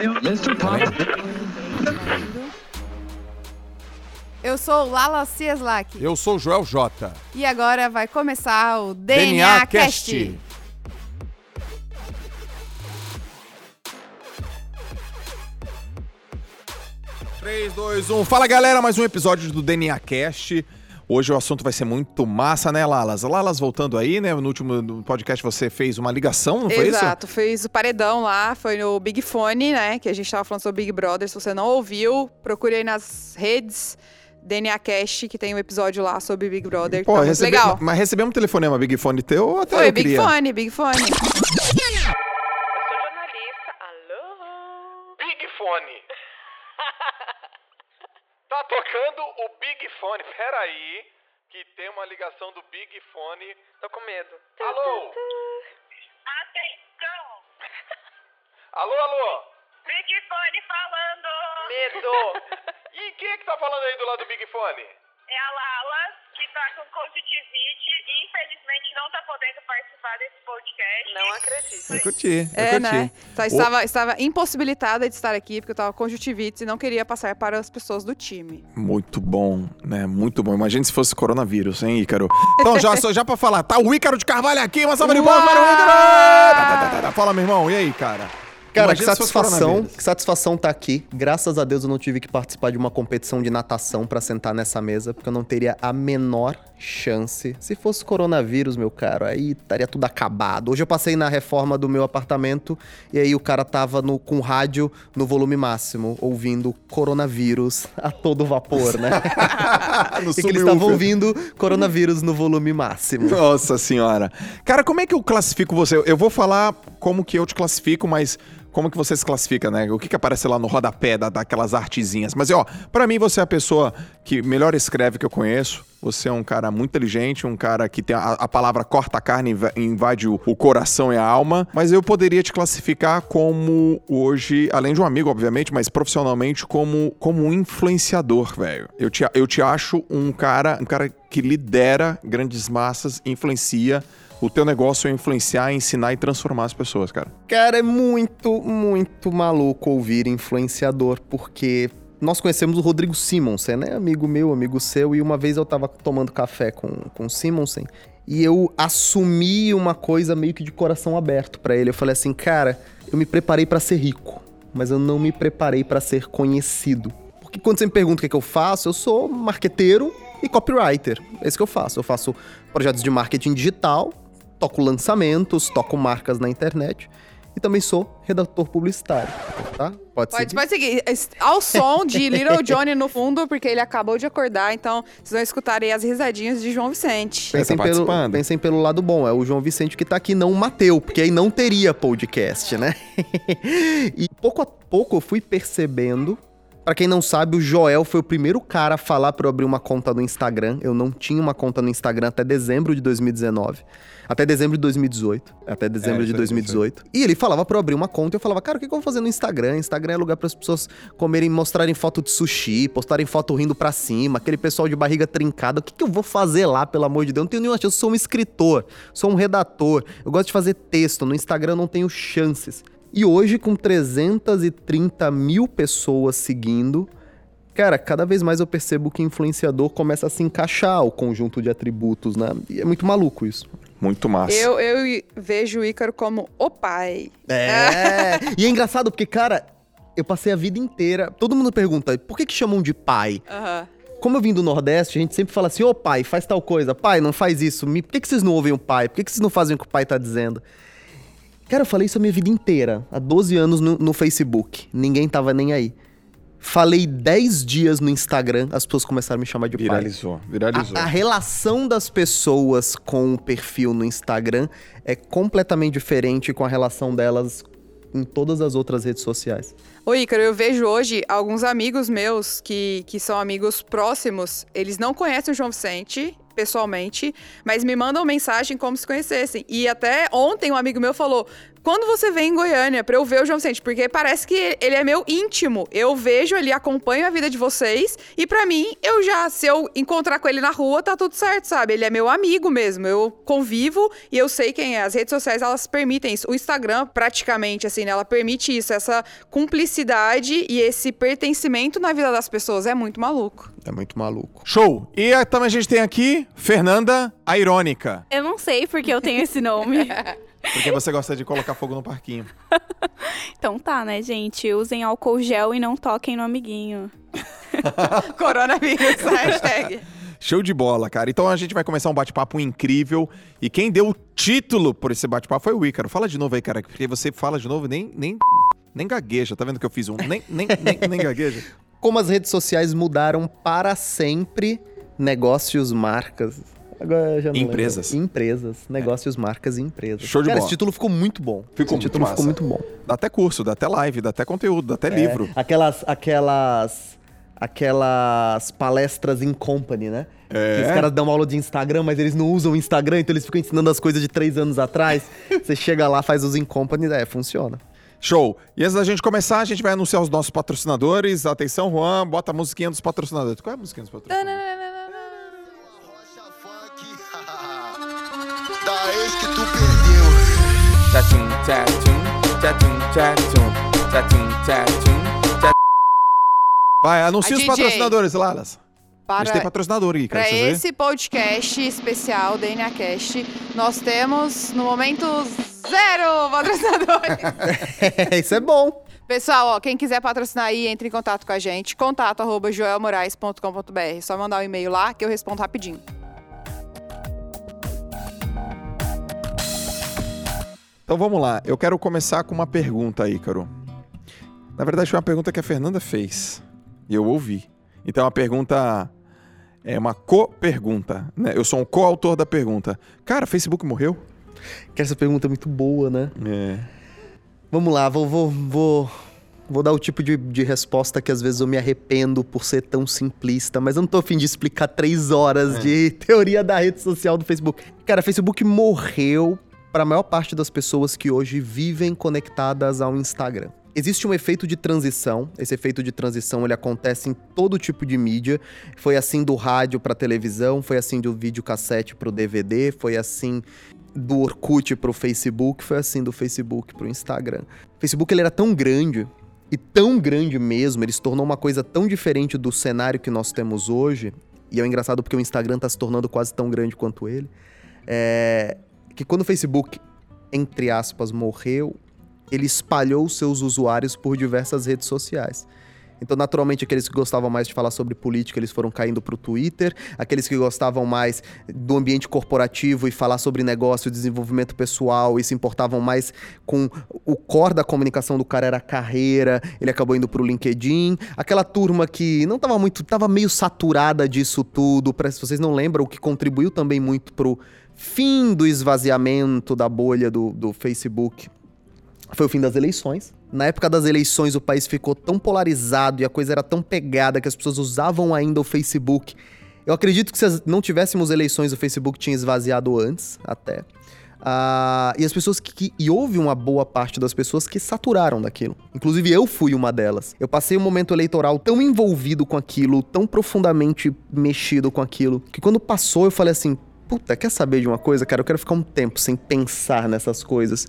Mr. Pop. Eu sou Lala Cieslak. Eu sou o Joel J. E agora vai começar o DNA, Cast. 3, 2, 1. Fala galera, mais um episódio do DNA Cast. Hoje o assunto vai ser muito massa, né, Lalas? Lalas voltando aí, né? No último podcast você fez uma ligação, não foi isso? Exato, fez o paredão lá, foi no Big Fone, né? Que a gente tava falando sobre Big Brother. Se você não ouviu, procure aí nas redes. DNA Cast, que tem um episódio lá sobre Big Brother. Pô, tá recebe- legal. Mas recebemos um telefonema Big Fone teu ou até Foi, eu Big queria? Fone, Big Fone. Tá tocando o Big Fone. Peraí, que tem uma ligação do Big Fone. Tô com medo. Alô? Atenção! Alô, alô? Big Fone falando! Medo. E quem é que tá falando aí do lado do Big Fone? É a Lala, que tá com conjuntivite e infelizmente não tá podendo participar desse podcast. Não acredito. Eu curti, eu É, curti. né? Então, O- estava, estava impossibilitada de estar aqui, porque eu tava com conjuntivite e não queria passar para as pessoas do time. Muito bom, né? Muito bom. Imagina se fosse coronavírus, hein, Ícaro? Então, já, só já pra falar, tá o Ícaro de Carvalho aqui, uma salva de palmas para o Ícaro! Tá, tá, tá, tá. Fala, meu irmão, e aí, cara? Cara, Imagina que satisfação, que satisfação tá aqui. Graças a Deus eu não tive que participar de uma competição de natação pra sentar nessa mesa, porque eu não teria a menor chance. Se fosse coronavírus, meu caro, aí estaria tudo acabado. Hoje eu passei na reforma do meu apartamento e aí o cara tava no, com o rádio no volume máximo, ouvindo coronavírus a todo vapor, né? No e que eles estavam ouvindo coronavírus no volume máximo. Nossa senhora. Cara, como é que eu classifico você? Eu vou falar como que eu te classifico, mas como que você se classifica, né? O que que aparece lá no rodapé da, daquelas artezinhas. Mas, ó, pra mim você é a pessoa que melhor escreve que eu conheço. Você é um cara muito inteligente, um cara que tem a, a palavra corta a carne, inva- invade o, o coração e a alma. Mas eu poderia te classificar como hoje, além de um amigo, obviamente, mas profissionalmente como, como um influenciador, velho. Eu te, eu te acho um cara, um cara que lidera grandes massas, influencia. O teu negócio é influenciar, ensinar e transformar as pessoas, cara. Cara, é muito, muito maluco ouvir influenciador, porque nós conhecemos o Rodrigo Simonsen, né? Amigo meu, amigo seu, e uma vez eu tava tomando café com, com o Simonsen e eu assumi uma coisa meio que de coração aberto pra ele. Eu falei assim, cara, eu me preparei pra ser rico, mas eu não me preparei pra ser conhecido. Porque quando você me pergunta o que, é que eu faço, eu sou marqueteiro e copywriter. É isso que eu faço. Eu faço projetos de marketing digital, toco lançamentos, toco marcas na internet e também sou redator publicitário, tá? Pode, Pode, seguir? pode seguir. Ao som de Little Johnny no fundo, porque ele acabou de acordar, então vocês vão escutar aí as risadinhas de João Vicente. Pensem, tá pelo, pensem pelo lado bom, é o João Vicente que tá aqui, não o Mateu, porque aí não teria podcast, né? e pouco a pouco eu fui percebendo. Pra quem não sabe, o Joel foi o primeiro cara a falar pra eu abrir uma conta no Instagram. Eu não tinha uma conta no Instagram até dezembro de 2019. Até dezembro de 2018. Até dezembro É, de isso aí, 2018. E ele falava pra eu abrir uma conta e eu falava, cara, o que, eu vou fazer no Instagram? Instagram é lugar para as pessoas comerem, mostrarem foto de sushi, postarem foto rindo pra cima, aquele pessoal de barriga trincada. O que, que eu vou fazer lá, pelo amor de Deus? Eu não tenho nenhuma chance. Eu sou um escritor, sou um redator. Eu gosto de fazer texto. No Instagram eu não tenho chances. E hoje, com 330 mil pessoas seguindo, Cara, cada vez mais eu percebo que influenciador começa a se encaixar o conjunto de atributos, né? E é muito maluco isso. Muito massa. Eu, eu vejo o Ícaro como o pai. É. e é engraçado porque, cara, eu passei a vida inteira. Todo mundo pergunta, por que, que chamam de pai? Aham. Como eu vim do Nordeste, a gente sempre fala assim: ô pai, faz tal coisa. Pai, não faz isso. Me- Por que, que vocês não ouvem o pai? Por que, que vocês não fazem o que o pai tá dizendo? Cara, eu falei isso a minha vida inteira. Há 12 anos no, no Facebook. Ninguém tava nem aí. Falei 10 dias no Instagram, as pessoas começaram a me chamar de pai. Viralizou, viralizou. A, a relação das pessoas com o perfil no Instagram é completamente diferente com a relação delas em todas as outras redes sociais. Ô, Ícaro, eu vejo hoje alguns amigos meus que, que são amigos próximos, eles não conhecem o João Vicente pessoalmente, mas me mandam mensagem como se conhecessem. E até ontem um amigo meu falou: quando você vem em Goiânia pra eu ver o João Vicente, porque parece que ele é meu íntimo. Eu vejo ele, acompanho a vida de vocês e pra mim, eu já se eu encontrar com ele na rua, tá tudo certo, sabe? Ele é meu amigo mesmo. Eu convivo e eu sei quem é. As redes sociais, elas permitem isso. O Instagram, praticamente assim, né, ela permite isso, essa cumplicidade e esse pertencimento na vida das pessoas é muito maluco. É muito maluco. Show! E aí, também a gente tem aqui Fernanda, a irônica. Eu não sei porque eu tenho esse nome. Porque você gosta de colocar fogo no parquinho. então tá, né, gente? Usem álcool gel e não toquem no amiguinho. Coronavírus, hashtag. Show de bola, cara. Então a gente vai começar um bate-papo incrível. E quem deu o título por esse bate-papo foi o Ícaro. Fala de novo aí, cara, porque você fala de novo e nem, nem, nem gagueja. Tá vendo que eu fiz um? Nem, nem, nem, nem gagueja. Como as redes sociais mudaram para sempre negócios, marcas. Agora eu já não lembro. Empresas. Empresas. Negócios, marcas e empresas. Show de Cara, bola. esse título ficou muito bom. Ficou esse muito título massa. ficou muito bom. Dá até curso, dá até live, dá até conteúdo, dá até É, livro. Aquelas, aquelas, aquelas palestras em company, né? É. Que os caras dão aula de Instagram, mas eles não usam o Instagram, então eles ficam ensinando as coisas de três anos atrás. Você chega lá, faz os in company, é, funciona. Show. E antes da gente começar, a gente vai anunciar os nossos patrocinadores. Atenção, Juan, bota a musiquinha dos patrocinadores. Qual é a musiquinha dos patrocinadores? Da ex que tu perdeu. Vai, anuncia os patrocinadores, Lalas. A gente tem Para, patrocinador aqui, cara. para esse podcast especial, DNA Cast, nós temos, no momento, zero patrocinadores. Isso é bom. Pessoal, ó, quem quiser patrocinar aí, entre em contato com a gente. Contato arroba joelmorais.com.br. Só mandar um e-mail lá que eu respondo rapidinho. Então vamos lá. Eu quero começar com uma pergunta, Ícaro. Na verdade, foi uma pergunta que a Fernanda fez. E eu ouvi. Então a pergunta é uma co-pergunta. Né? Eu sou um coautor da pergunta. Cara, Facebook morreu? Que essa pergunta é muito boa, né? É. Vamos lá, vou, vou, vou, vou dar o tipo de, de resposta que às vezes eu me arrependo por ser tão simplista, mas eu não tô afim de explicar três horas de teoria da rede social do Facebook. Cara, Facebook morreu para a maior parte das pessoas que hoje vivem conectadas ao Instagram. Existe um efeito de transição. Esse efeito de transição ele acontece em todo tipo de mídia. Foi assim do rádio para televisão, foi assim do videocassete para o DVD, foi assim do Orkut pro Facebook, foi assim do Facebook pro Instagram. O Facebook ele era tão grande e tão grande mesmo, ele se tornou uma coisa tão diferente do cenário que nós temos hoje. E é engraçado porque o Instagram tá se tornando quase tão grande quanto ele. É, que quando o Facebook, entre aspas, morreu, ele espalhou seus usuários por diversas redes sociais. Então, naturalmente, aqueles que gostavam mais de falar sobre política, eles foram caindo para o Twitter. Aqueles que gostavam mais do ambiente corporativo e falar sobre negócio, desenvolvimento pessoal e se importavam mais com o core da comunicação do cara era a carreira, ele acabou indo para o LinkedIn. Aquela turma que não estava muito, estava meio saturada disso tudo. Pra, se vocês não lembram, o que contribuiu também muito pro fim do esvaziamento da bolha do, do Facebook foi o fim das eleições. Na época das eleições, o país ficou tão polarizado e a coisa era tão pegada que as pessoas usavam ainda o Facebook. Eu acredito que se não tivéssemos eleições, o Facebook tinha esvaziado antes, até. Ah, e as pessoas que, que- E houve uma boa parte das pessoas que saturaram daquilo. Inclusive eu fui uma delas. Eu passei um momento eleitoral tão envolvido com aquilo, tão profundamente mexido com aquilo, que quando passou eu falei assim: puta, quer saber de uma coisa, cara? Eu quero ficar um tempo sem pensar nessas coisas.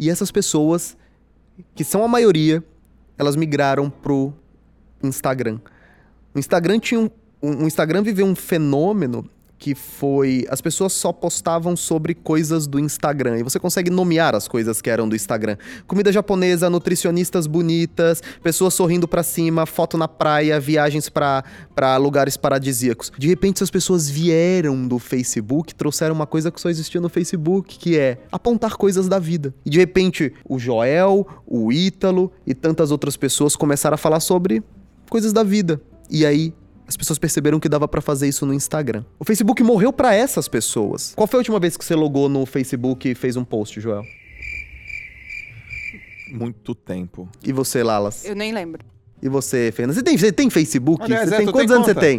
E essas pessoas, que são a maioria, elas migraram pro Instagram. O Instagram tinha um, o Instagram viveu um fenômeno que foi as pessoas só postavam sobre coisas do Instagram e você consegue nomear as coisas que eram do Instagram. Comida japonesa, nutricionistas bonitas, pessoas sorrindo pra cima, foto na praia, viagens para lugares paradisíacos. De repente essas pessoas vieram do Facebook, trouxeram uma coisa que só existia no Facebook, que é apontar coisas da vida. E de repente o Joel, o Ítalo e tantas outras pessoas começaram a falar sobre coisas da vida. E aí as pessoas perceberam que dava pra fazer isso no Instagram. O Facebook morreu pra essas pessoas. Qual foi a última vez que você logou no Facebook e fez um post, Joel? Muito tempo. E você, Lalas? Eu nem lembro. E você, Fernanda? Você tem, você tem Facebook? Aliás, você é, tem quantos tem anos você conta? tem?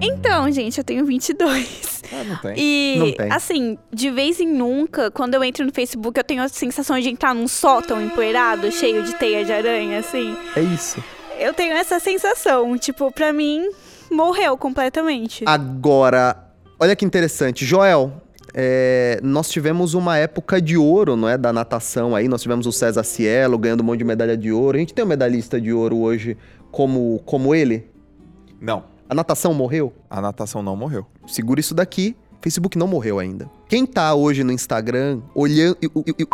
Então, gente, eu tenho 22. Ah, não tem. E, Não tem. assim, de vez em nunca, quando eu entro no Facebook, eu tenho a sensação de entrar num sótão empoeirado, cheio de teia de aranha, assim. É isso. Eu tenho essa sensação. Tipo, pra mim, morreu completamente. Agora, olha que interessante. Joel, é, nós tivemos uma época de ouro, não é? Da natação aí. Nós tivemos o César Cielo ganhando um monte de medalha de ouro. A gente tem um medalhista de ouro hoje como, como ele. Não, A natação morreu? a natação não morreu. Segura isso daqui. Facebook não morreu ainda. Quem tá hoje no Instagram olhando. e- e- e-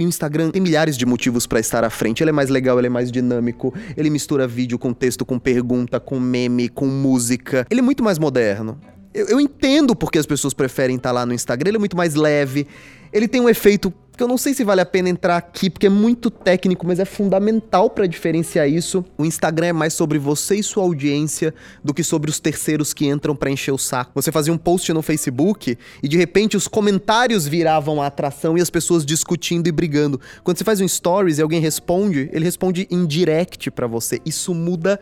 e o Instagram tem milhares de motivos pra estar à frente. Ele é mais legal, ele é mais dinâmico. Ele mistura vídeo com texto, com pergunta, com meme, com música. Ele é muito mais moderno. Eu, eu entendo porque as pessoas preferem estar lá no Instagram. Ele é muito mais leve. Ele tem um efeito que eu não sei se vale a pena entrar aqui, porque é muito técnico, mas é fundamental pra diferenciar isso. O Instagram é mais sobre você e sua audiência do que sobre os terceiros que entram pra encher o saco. Você fazia um post no Facebook e de repente os comentários viravam a atração e as pessoas discutindo e brigando. Quando você faz um stories e alguém responde, ele responde em direct pra você. Isso muda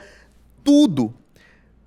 tudo.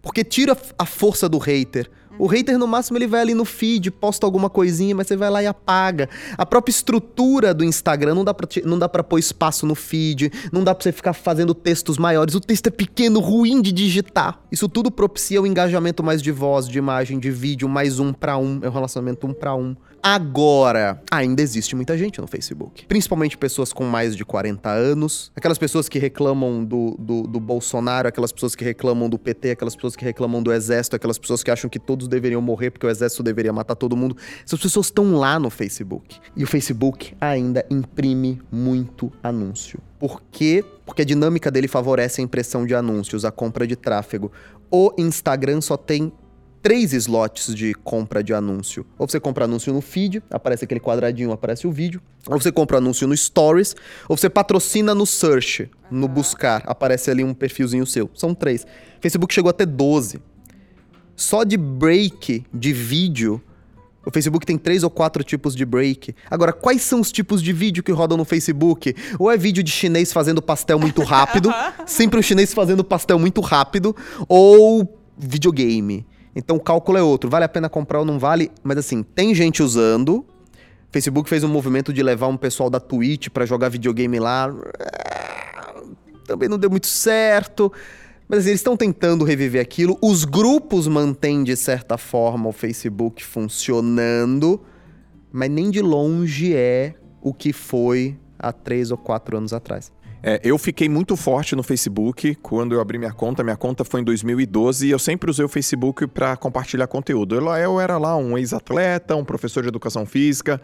Porque tira a força do hater. O hater, no máximo, ele vai ali no feed, posta alguma coisinha, mas você vai lá e apaga. A própria estrutura do Instagram não dá pra, não dá pra pôr espaço no feed, não dá pra você ficar fazendo textos maiores. O texto é pequeno, ruim de digitar. Isso tudo propicia o engajamento mais de voz, de imagem, de vídeo, mais um pra um. É um relacionamento um pra um. Agora, ainda existe muita gente no Facebook. Principalmente pessoas com mais de 40 anos. Aquelas pessoas que reclamam do, do, do Bolsonaro, aquelas pessoas que reclamam do PT, aquelas pessoas que reclamam do Exército, aquelas pessoas que acham que todos deveriam morrer porque o Exército deveria matar todo mundo. Essas pessoas estão lá no Facebook. E o Facebook ainda imprime muito anúncio. Por quê? Porque a dinâmica dele favorece a impressão de anúncios, a compra de tráfego. O Instagram só tem três slots de compra de anúncio. Ou você compra anúncio no feed, aparece aquele quadradinho, aparece o vídeo. Ou você compra anúncio no stories. Ou você patrocina no search, no buscar, aparece ali um perfilzinho seu. São três. Facebook chegou a ter 12. Só de break de vídeo, o Facebook tem três ou quatro tipos de break. Agora, quais são os tipos de vídeo que rodam no Facebook? Ou é vídeo de chinês fazendo pastel muito rápido, sempre um chinês fazendo pastel muito rápido, ou videogame. Então o cálculo é outro. Vale a pena comprar ou não vale? Mas assim, tem gente usando. Facebook fez um movimento de levar um pessoal da Twitch pra jogar videogame lá. Também não deu muito certo. Mas assim, eles estão tentando reviver aquilo. Os grupos mantêm, de certa forma, o Facebook funcionando. Mas nem de longe é o que foi há três ou quatro anos atrás. É, eu fiquei muito forte no Facebook quando eu abri minha conta. Minha conta foi em 2012 e eu sempre usei o Facebook para compartilhar conteúdo. Eu, eu era lá um ex-atleta, um professor de educação física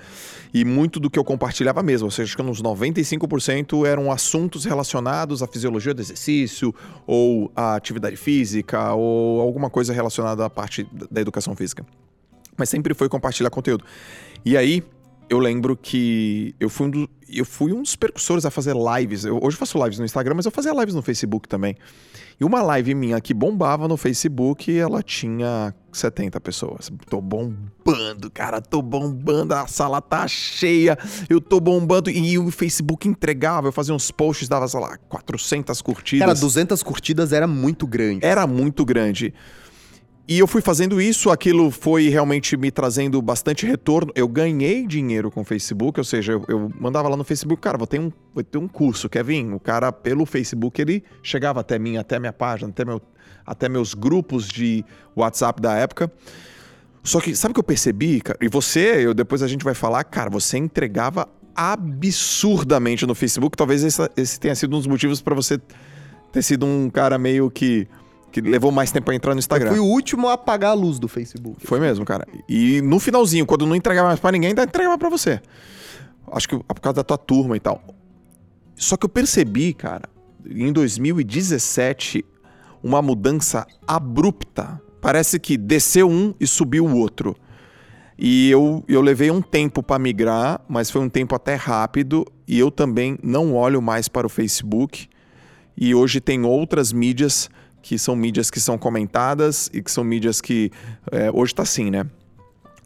e muito do que eu compartilhava mesmo, ou seja, acho que uns 95% eram assuntos relacionados à fisiologia do exercício ou à atividade física ou alguma coisa relacionada à parte da educação física. Mas sempre foi compartilhar conteúdo. E aí, eu lembro que eu fui um, do- eu fui um dos percussores a fazer lives. Eu, hoje eu faço lives no Instagram, mas eu fazia lives no Facebook também. E uma live minha que bombava no Facebook, ela tinha 70 pessoas. Tô bombando, cara, tô bombando, a sala tá cheia, eu tô bombando. E o Facebook entregava, eu fazia uns posts, dava, sei lá, 400 curtidas. Cara, 200 curtidas era muito grande. Era muito grande. E eu fui fazendo isso, aquilo foi realmente me trazendo bastante retorno. Eu ganhei dinheiro com o Facebook, ou seja, eu, eu mandava lá no Facebook, cara, vou ter, um, vou ter um curso, quer vir? O cara, pelo Facebook, ele chegava até mim, até minha página, até, meu, até meus grupos de WhatsApp da época. Só que, sabe o que eu percebi, cara? E você, eu, depois a gente vai falar, cara, você entregava absurdamente no Facebook. Talvez esse, esse tenha sido um dos motivos para você ter sido um cara meio que que levou mais tempo pra entrar no Eu Instagram. fui o último a apagar a luz do Facebook. Foi mesmo, cara. E no finalzinho, quando não entregava mais pra ninguém, entregava pra você. Acho que por causa da tua turma e tal. Só que eu percebi, cara, em 2017, uma mudança abrupta. Parece que desceu um e subiu o outro. E eu, eu levei um tempo pra migrar, mas foi um tempo até rápido. E eu também não olho mais para o Facebook. E hoje tem outras mídias que são mídias que são comentadas e que são mídias que. é, hoje tá assim, né?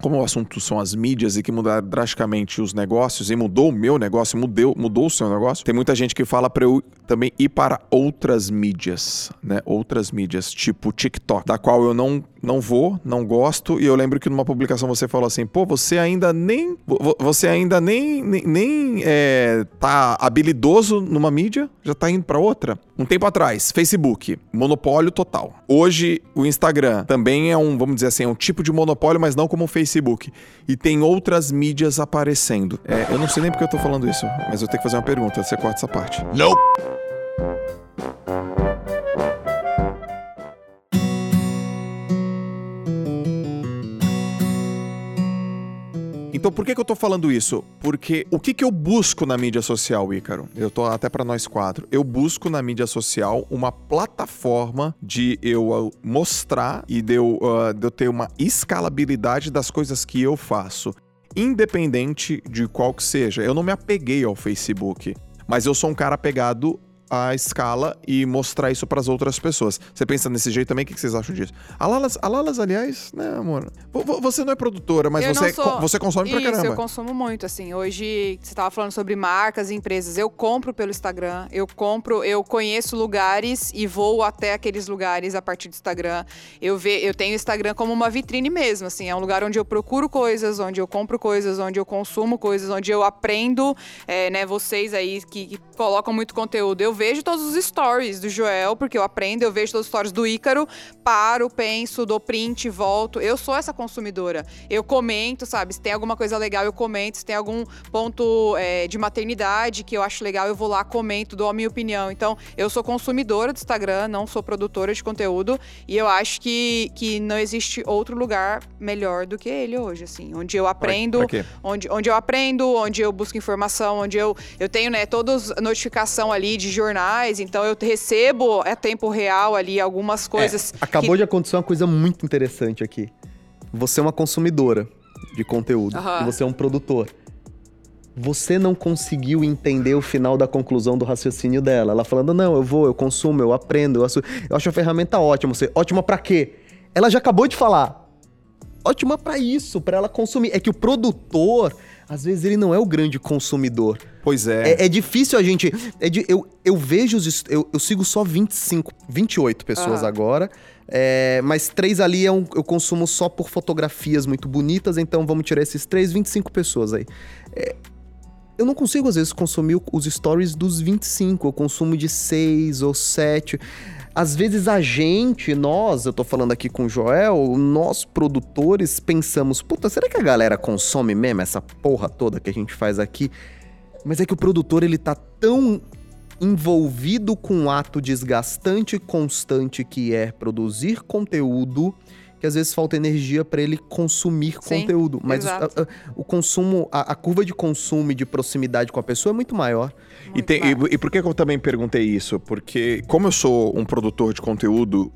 como o assunto são as mídias e que mudaram drasticamente os negócios e mudou o meu negócio, mudou, mudou o seu negócio, tem muita gente que fala para eu também ir para outras mídias, né? Outras mídias, tipo TikTok, da qual eu não não vou, não gosto, e eu lembro que numa publicação você falou assim, pô, você ainda nem, vo- você ainda nem, nem, nem, é, tá habilidoso numa mídia, já tá indo pra outra. Um tempo atrás, Facebook, monopólio total. Hoje, o Instagram também é um, vamos dizer assim, é um tipo de monopólio, mas não como o Facebook. E tem outras mídias aparecendo. É, eu não sei nem porque eu tô falando isso, mas eu tenho que fazer uma pergunta, você corta essa parte. Não! Então por que, que eu tô falando isso? Porque o que, que eu busco na mídia social, Ícaro? Eu tô até pra nós quatro. Eu busco na mídia social uma plataforma de eu uh, mostrar e de eu, uh, de eu ter uma escalabilidade das coisas que eu faço. Independente de qual que seja. Eu não me apeguei ao Facebook. Mas eu sou um cara apegado à escala e mostrar isso pras outras pessoas. Você pensa nesse jeito também? O que vocês acham disso? A Lalas, a Lalas aliás, né, amor? Vo- vo- Você não é produtora, mas Eu você, não sou- co- você consome pra Isso, caramba. eu consumo muito, assim. Hoje, você tava falando sobre marcas e empresas. Eu compro pelo Instagram, eu compro, eu conheço lugares e vou até aqueles lugares a partir do Instagram. Eu, ve, eu tenho o Instagram como uma vitrine mesmo, assim. É um lugar onde eu procuro coisas, onde eu compro coisas, onde eu consumo coisas, onde eu aprendo, é, né, vocês aí que, que colocam muito conteúdo. Eu vejo todos os stories do Joel, porque eu aprendo, eu vejo todos os stories do Ícaro, paro, penso, dou print, volto. Eu sou essa consumidora. Eu comento, sabe? Se tem alguma coisa legal, eu comento. Se tem algum ponto é, de maternidade que eu acho legal, eu vou lá, comento, dou a minha opinião. Então, eu sou consumidora do Instagram, não sou produtora de conteúdo. E eu acho que, que não existe outro lugar melhor do que ele hoje, assim. Onde eu aprendo, quê? onde, onde eu aprendo, onde eu busco informação, onde eu, eu tenho, né, todas notificação ali de jornais, então eu recebo a tempo real ali algumas coisas. É, Acabou que- de acontecer uma coisa muito interessante aqui. Você é uma consumidora de conteúdo Aham. e você é um produtor. Você não conseguiu entender o final da conclusão do raciocínio dela. Ela falando, não, eu vou, eu consumo, eu aprendo, eu acho, eu acho a ferramenta ótima. Você, ótima pra quê? Ela já acabou de falar. Ótima pra isso, pra ela consumir. É que o produtor, às vezes, ele não é o grande consumidor. Pois é. É, é difícil a gente. é de- eu, eu vejo os. Eu, eu sigo só 25, 28 pessoas Aham. agora. é, mas três ali é um- eu consumo só por fotografias muito bonitas, então vamos tirar esses três, 25 pessoas aí. É, eu não consigo, às vezes, consumir os stories dos 25. Eu consumo de 6 ou 7. Às vezes a gente, nós, eu tô falando aqui com o Joel, nós produtores pensamos, puta, será que a galera consome mesmo essa porra toda que a gente faz aqui? Mas é que o produtor, ele tá tão envolvido com o ato desgastante e constante que é produzir conteúdo, que às vezes falta energia pra ele consumir Sim, conteúdo. Mas exato. a- a- o consumo, a, a curva de consumo e de proximidade com a pessoa é muito maior. E, tem- e- e por que que eu também perguntei isso? Porque, como eu sou um produtor de conteúdo,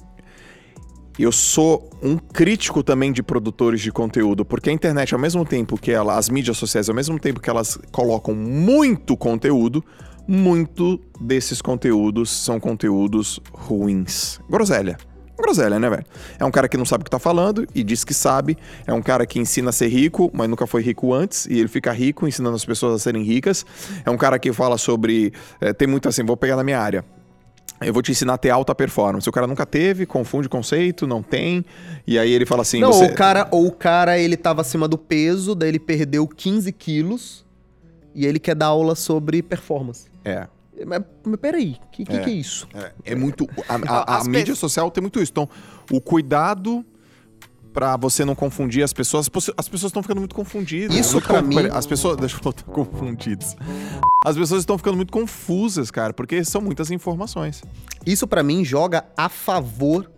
eu sou um crítico também de produtores de conteúdo, porque a internet, ao mesmo tempo que ela, as mídias sociais, ao mesmo tempo que elas colocam muito conteúdo, muito desses conteúdos são conteúdos ruins. Groselha. Groselha, né, velho? É um cara que não sabe o que tá falando e diz que sabe. É um cara que ensina a ser rico, mas nunca foi rico antes. E ele fica rico ensinando as pessoas a serem ricas. É um cara que fala sobre. é, tem muito assim, vou pegar na minha área. Eu vou te ensinar a ter alta performance. O cara nunca teve, confunde conceito, não tem. E aí ele fala assim: não, você... o cara, ou o cara, ele tava acima do peso, daí ele perdeu 15 quilos e ele quer dar aula sobre performance. É. Mas, mas peraí, o que, que, É. que é isso? É, é muito. A, a- a mídia social tem muito isso. Então, o cuidado pra você não confundir as pessoas. as pessoas estão ficando muito confundidas. Isso con- mim- As pessoas. Deixa eu falar, confundidas. As pessoas estão ficando muito confusas, cara, porque são muitas informações. Isso pra mim joga a favor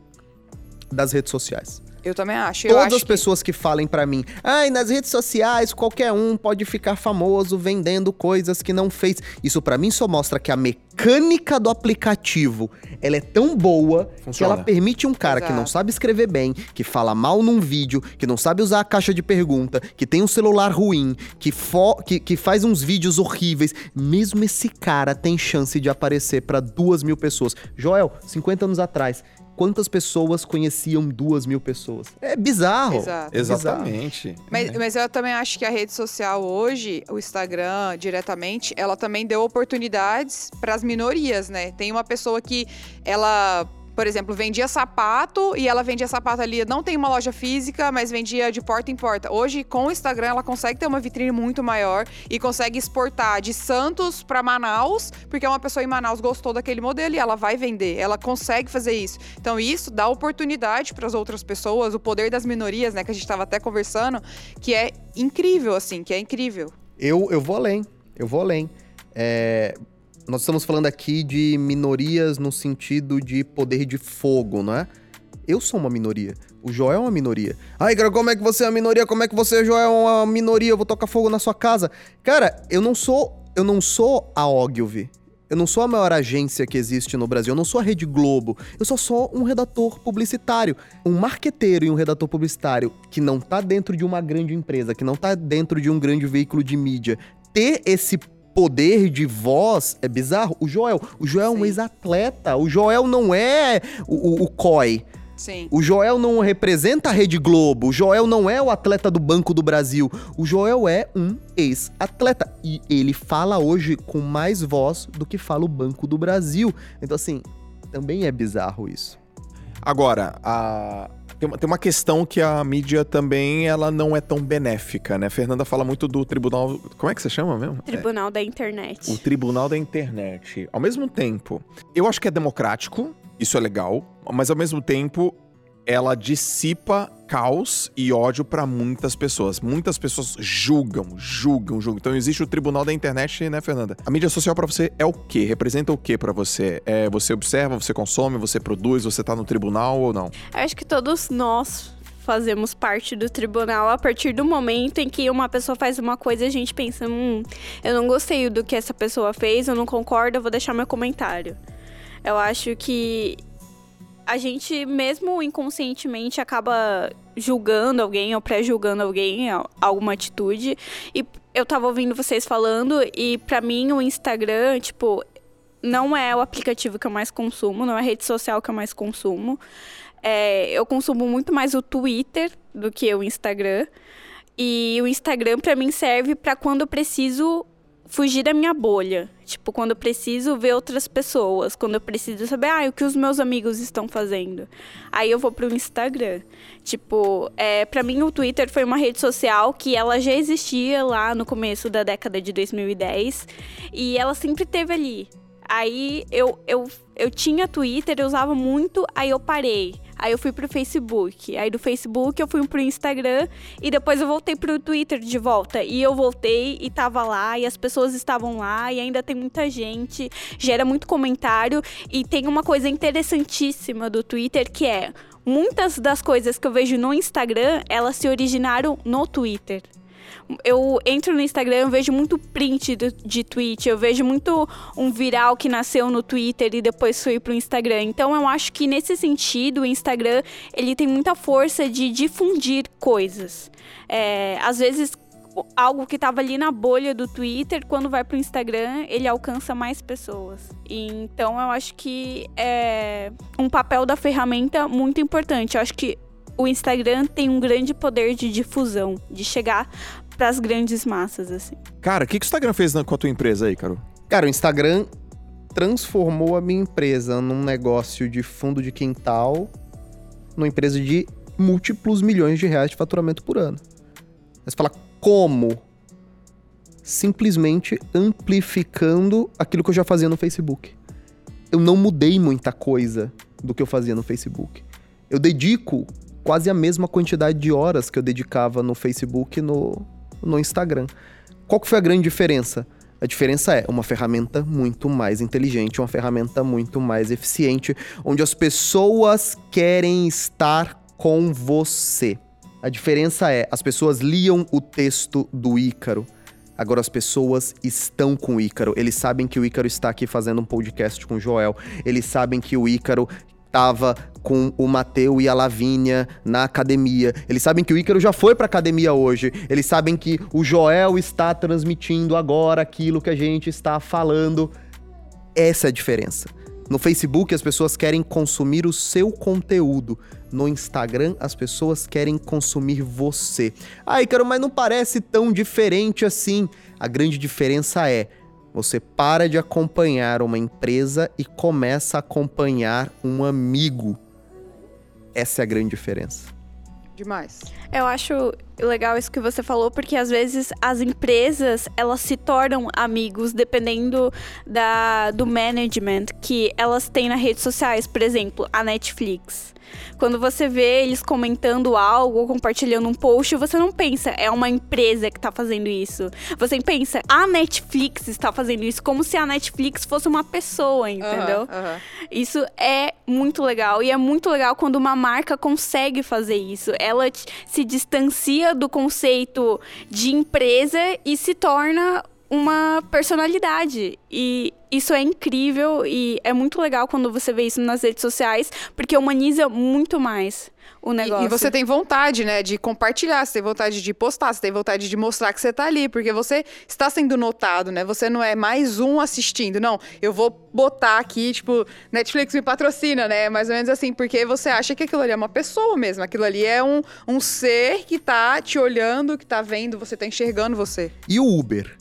das redes sociais. Eu também acho. Eu Todas acho as pessoas que falem pra mim, ai, nas redes sociais qualquer um pode ficar famoso vendendo coisas que não fez. Isso pra mim só mostra que a mecânica do aplicativo, ela é tão boa que Funciona. ela permite um cara que não Exato. sabe escrever bem, que fala mal num vídeo, que não sabe usar a caixa de pergunta, que tem um celular ruim, que, fo que, que faz uns vídeos horríveis. Mesmo esse cara tem chance de aparecer pra duas mil pessoas. Joel, 50 anos atrás, quantas pessoas conheciam duas mil pessoas. É bizarro. Exato. Bizarro. Exatamente. Mas, É. mas eu também acho que a rede social hoje, o Instagram diretamente, ela também deu oportunidades para as minorias, né? Tem uma pessoa que ela, por exemplo, vendia sapato e ela vendia sapato ali, não tem uma loja física, mas vendia de porta em porta. Hoje, com o Instagram, ela consegue ter uma vitrine muito maior e consegue exportar de Santos para Manaus, porque uma pessoa em Manaus gostou daquele modelo e ela vai vender. Ela consegue fazer isso. Então, isso dá oportunidade para as outras pessoas, o poder das minorias, né, que a gente estava até conversando, que é incrível, assim, que é incrível. Eu, eu vou além. Eu vou além. É, nós estamos falando aqui de minorias no sentido de poder de fogo, não é? Eu sou uma minoria. O Joel é uma minoria. Ai, cara, como é que você é uma minoria? Como é que você, Joel, é uma minoria? Eu vou tocar fogo na sua casa. Cara, eu não sou. Eu não sou a Ogilvy. Eu não sou a maior agência que existe no Brasil. Eu não sou a Rede Globo. Eu sou só um redator publicitário. Um marqueteiro e um redator publicitário que não tá dentro de uma grande empresa, que não tá dentro de um grande veículo de mídia. Ter esse poder de voz é bizarro. O Joel, o Joel é um Sim. ex-atleta. O Joel não é o, o, o COI. Sim. O Joel não representa a Rede Globo. O Joel não é o atleta do Banco do Brasil. O Joel é um ex-atleta. E ele fala hoje com mais voz do que fala o Banco do Brasil. Então, assim, também é bizarro isso. Agora, a- tem, uma, tem uma questão que a mídia também ela não é tão benéfica, né? A Fernanda fala muito do tribunal. Como é que você chama mesmo? Tribunal da O Internet. tribunal da internet. Ao mesmo tempo, eu acho que é democrático, isso é legal, mas ao mesmo tempo ela dissipa caos e ódio pra muitas pessoas. Muitas pessoas julgam, julgam, julgam. Então existe o tribunal da internet, né, Fernanda? A mídia social pra você é o quê? Representa o quê pra você? É, você observa, você consome, você produz, você tá no tribunal ou não? Eu acho que todos nós fazemos parte do tribunal a partir do momento em que uma pessoa faz uma coisa e a gente pensa, hum, eu não gostei do que essa pessoa fez, eu não concordo, eu vou deixar meu comentário. Eu acho que a gente, mesmo inconscientemente, acaba julgando alguém ou pré-julgando alguém, al- alguma atitude. E eu tava ouvindo vocês falando, e pra mim o Instagram, tipo, não é o aplicativo que eu mais consumo, não é a rede social que eu mais consumo. É, eu consumo muito mais o Twitter do que o Instagram. E o Instagram pra mim serve pra quando eu preciso fugir da minha bolha. Tipo, quando eu preciso ver outras pessoas, quando eu preciso saber, ah, o que os meus amigos estão fazendo. Aí eu vou pro Instagram. Tipo, é, para mim o Twitter foi uma rede social que ela já existia lá no começo da década de 2010 e ela sempre teve ali. Aí eu, eu, eu tinha Twitter, eu usava muito, aí eu parei. Aí eu fui pro Facebook. Aí do Facebook eu fui pro Instagram e depois eu voltei pro Twitter de volta. E eu voltei e tava lá e as pessoas estavam lá e ainda tem muita gente, gera muito comentário e tem uma coisa interessantíssima do Twitter que é muitas das coisas que eu vejo no Instagram, elas se originaram no Twitter eu entro no Instagram, eu vejo muito print do- de tweet, eu vejo muito um viral que nasceu no Twitter e depois foi pro Instagram. Então eu acho que nesse sentido o Instagram ele tem muita força de difundir coisas. É, às vezes o- algo que tava ali na bolha do Twitter, quando vai pro Instagram, ele alcança mais pessoas. Então eu acho que é um papel da ferramenta muito importante. Eu acho que o Instagram tem um grande poder de difusão, de chegar para as grandes massas, assim. Cara, o que, que o Instagram fez com a tua empresa aí, Carol? Cara, o Instagram transformou a minha empresa num negócio de fundo de quintal, numa empresa de múltiplos milhões de reais de faturamento por ano. Mas fala como? Simplesmente amplificando aquilo que eu já fazia no Facebook. Eu não mudei muita coisa do que eu fazia no Facebook. Eu dedico quase a mesma quantidade de horas que eu dedicava no Facebook no, no Instagram. Qual que foi a grande diferença? A diferença é uma ferramenta muito mais inteligente, uma ferramenta muito mais eficiente, onde as pessoas querem estar com você. A diferença é, as pessoas liam o texto do Ícaro. Agora as pessoas estão com o Ícaro. Eles sabem que o Ícaro está aqui fazendo um podcast com o Joel. Eles sabem que o Ícaro tava com o Mateu e a Lavínia na academia. Eles sabem que o Ícaro já foi pra academia hoje. Eles sabem que o Joel está transmitindo agora aquilo que a gente está falando. Essa é a diferença. No Facebook, as pessoas querem consumir o seu conteúdo. No Instagram, as pessoas querem consumir você. Ai, cara, mas não parece tão diferente assim. A grande diferença é. Você para de acompanhar uma empresa e começa a acompanhar um amigo. Essa é a grande diferença. Demais. Eu acho legal isso que você falou, porque às vezes as empresas, elas se tornam amigos dependendo da, do management que elas têm nas redes sociais. Por exemplo, a Netflix. Quando você vê eles comentando algo ou compartilhando um post, você não pensa, é uma empresa que tá fazendo isso. Você pensa, a Netflix está fazendo isso, como se a Netflix fosse uma pessoa, entendeu? Aham, aham. Isso é muito legal. E é muito legal quando uma marca consegue fazer isso. Ela se distancia do conceito de empresa e se torna uma personalidade. E isso é incrível e é muito legal quando você vê isso nas redes sociais, porque humaniza muito mais o E- negócio. E, você tem vontade, né, de compartilhar, você tem vontade de postar, você tem vontade de mostrar que você tá ali, porque você está sendo notado, né? Você não é mais um assistindo, não. Eu vou botar aqui, tipo, Netflix me patrocina, né? Mais ou menos assim, porque você acha que aquilo ali é uma pessoa mesmo, aquilo ali é um, um ser que tá te olhando, que tá vendo, você tá enxergando você. E o Uber?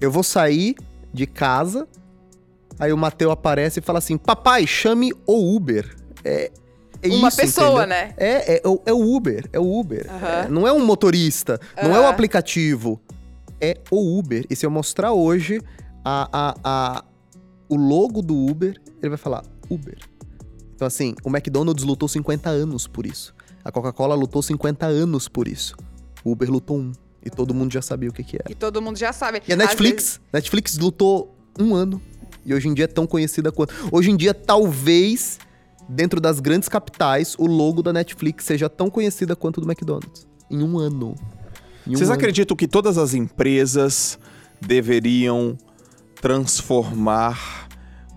Eu vou sair de casa, aí o Mateu aparece e fala assim: Papai, chame o Uber. É, é uma isso, pessoa, entendeu? né? É, é, o- é o Uber, é o Uber. Aham. É, não é um motorista, não é o Aham. aplicativo, é o Uber. E se eu mostrar hoje a, a, a- o logo do Uber, ele vai falar Uber. Então, assim, o McDonald's lutou 50 anos por isso. A Coca-Cola lutou 50 anos por isso. O Uber lutou um. E todo mundo já sabia o que, que era. E todo mundo já sabe. E a Netflix, vezes- Netflix lutou um ano. E hoje em dia é tão conhecida quanto. Hoje em dia, talvez, dentro das grandes capitais, o logo da Netflix seja tão conhecida quanto o do McDonald's. Em um ano. Em um Vocês ano. acreditam que todas as empresas deveriam transformar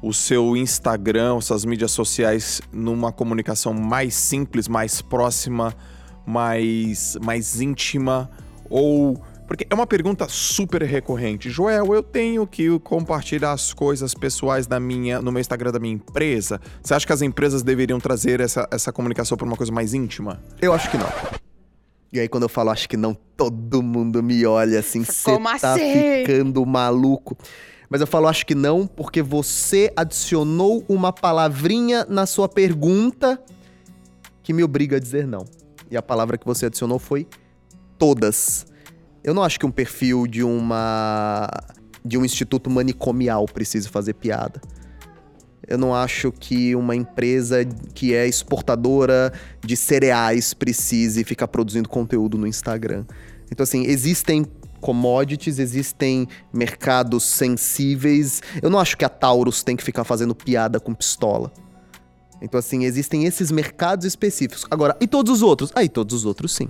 o seu Instagram, suas mídias sociais numa comunicação mais simples, mais próxima, mais, mais íntima? Ou. Porque é uma pergunta super recorrente. Joel, eu tenho que compartilhar as coisas pessoais da minha, no meu Instagram da minha empresa. Você acha que as empresas deveriam trazer essa, essa comunicação para uma coisa mais íntima? Eu acho que não. E aí, quando eu falo acho que não, todo mundo me olha assim, você Como tá assim? ficando maluco. Mas eu falo acho que não, porque você adicionou uma palavrinha na sua pergunta que me obriga a dizer não. E a palavra que você adicionou foi todas. Eu não acho que um perfil de uma de um instituto manicomial precise fazer piada. Eu não acho que uma empresa que é exportadora de cereais precise ficar produzindo conteúdo no Instagram. Então, assim, existem commodities, existem mercados sensíveis. Eu não acho que a Taurus tem que ficar fazendo piada com pistola. Então, assim, existem esses mercados específicos. Agora, e todos os outros? Aí, todos os outros, sim.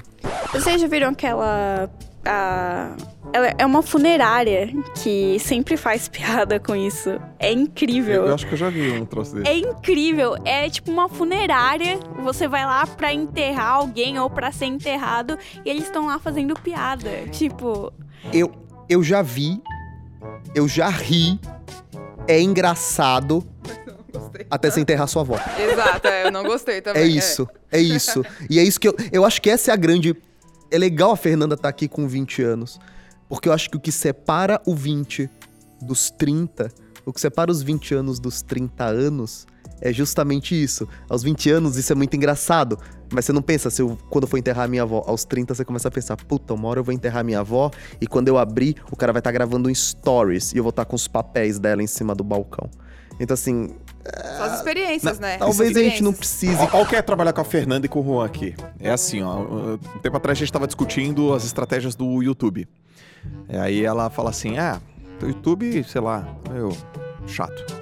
Vocês já viram aquela. A... Ela é uma funerária que sempre faz piada com isso. É incrível. Eu acho que eu já vi um troço desse. É incrível. É tipo uma funerária. Você vai lá pra enterrar alguém ou pra ser enterrado e eles estão lá fazendo piada. Tipo, Eu, eu já vi, eu já ri, é engraçado até você enterrar sua avó. Exato, é, eu não gostei também. É isso, é isso. E é isso que eu, eu acho que essa é a grande. É legal a Fernanda estar aqui com 20 anos. Porque eu acho que o que separa o 20 dos 30, o que separa os 20 anos dos 30 anos, é justamente isso. Aos 20 anos, isso é muito engraçado. Mas você não pensa, se eu, quando eu for enterrar minha avó, aos 30 você começa a pensar, puta, uma hora eu vou enterrar minha avó, e quando eu abrir, o cara vai estar gravando um stories, e eu vou estar com os papéis dela em cima do balcão. Então, assim, Só as experiências, né? talvez a gente não Experiências. precise Ó, ó, quer trabalhar com a Fernanda e com o Juan aqui. É assim, ó. Um tempo atrás a gente tava discutindo as estratégias do YouTube. E aí ela fala assim: ah, o YouTube, sei lá, meio chato.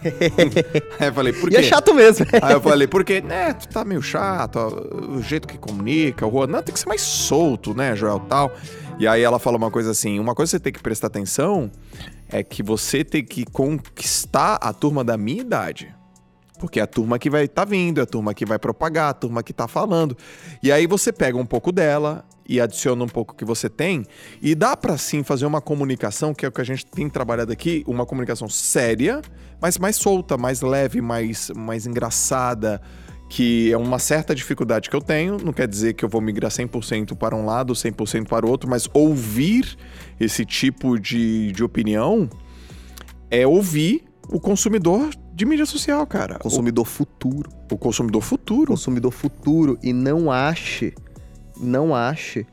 aí eu falei, por E quê? é chato mesmo. Aí eu falei, por quê? É, tu tá meio chato, ó, o jeito que comunica, o Juan, não, tem que ser mais solto, né, Joel, tal. E aí ela fala uma coisa assim, uma coisa que você tem que prestar atenção é que você tem que conquistar a turma da minha idade. Porque é a turma que vai estar vindo, é a turma que vai propagar, a turma que tá falando. E aí você pega um pouco dela e adiciona um pouco que você tem e dá pra sim fazer uma comunicação, que é o que a gente tem trabalhado aqui, uma comunicação séria, mas mais solta, mais leve, mais, mais engraçada, que é uma certa dificuldade que eu tenho, não quer dizer que eu vou migrar 100% para um lado, 100% para o outro, mas ouvir esse tipo de, de opinião é ouvir o consumidor de mídia social, cara. Consumidor futuro. O, o consumidor futuro. Consumidor futuro. E não ache, não ache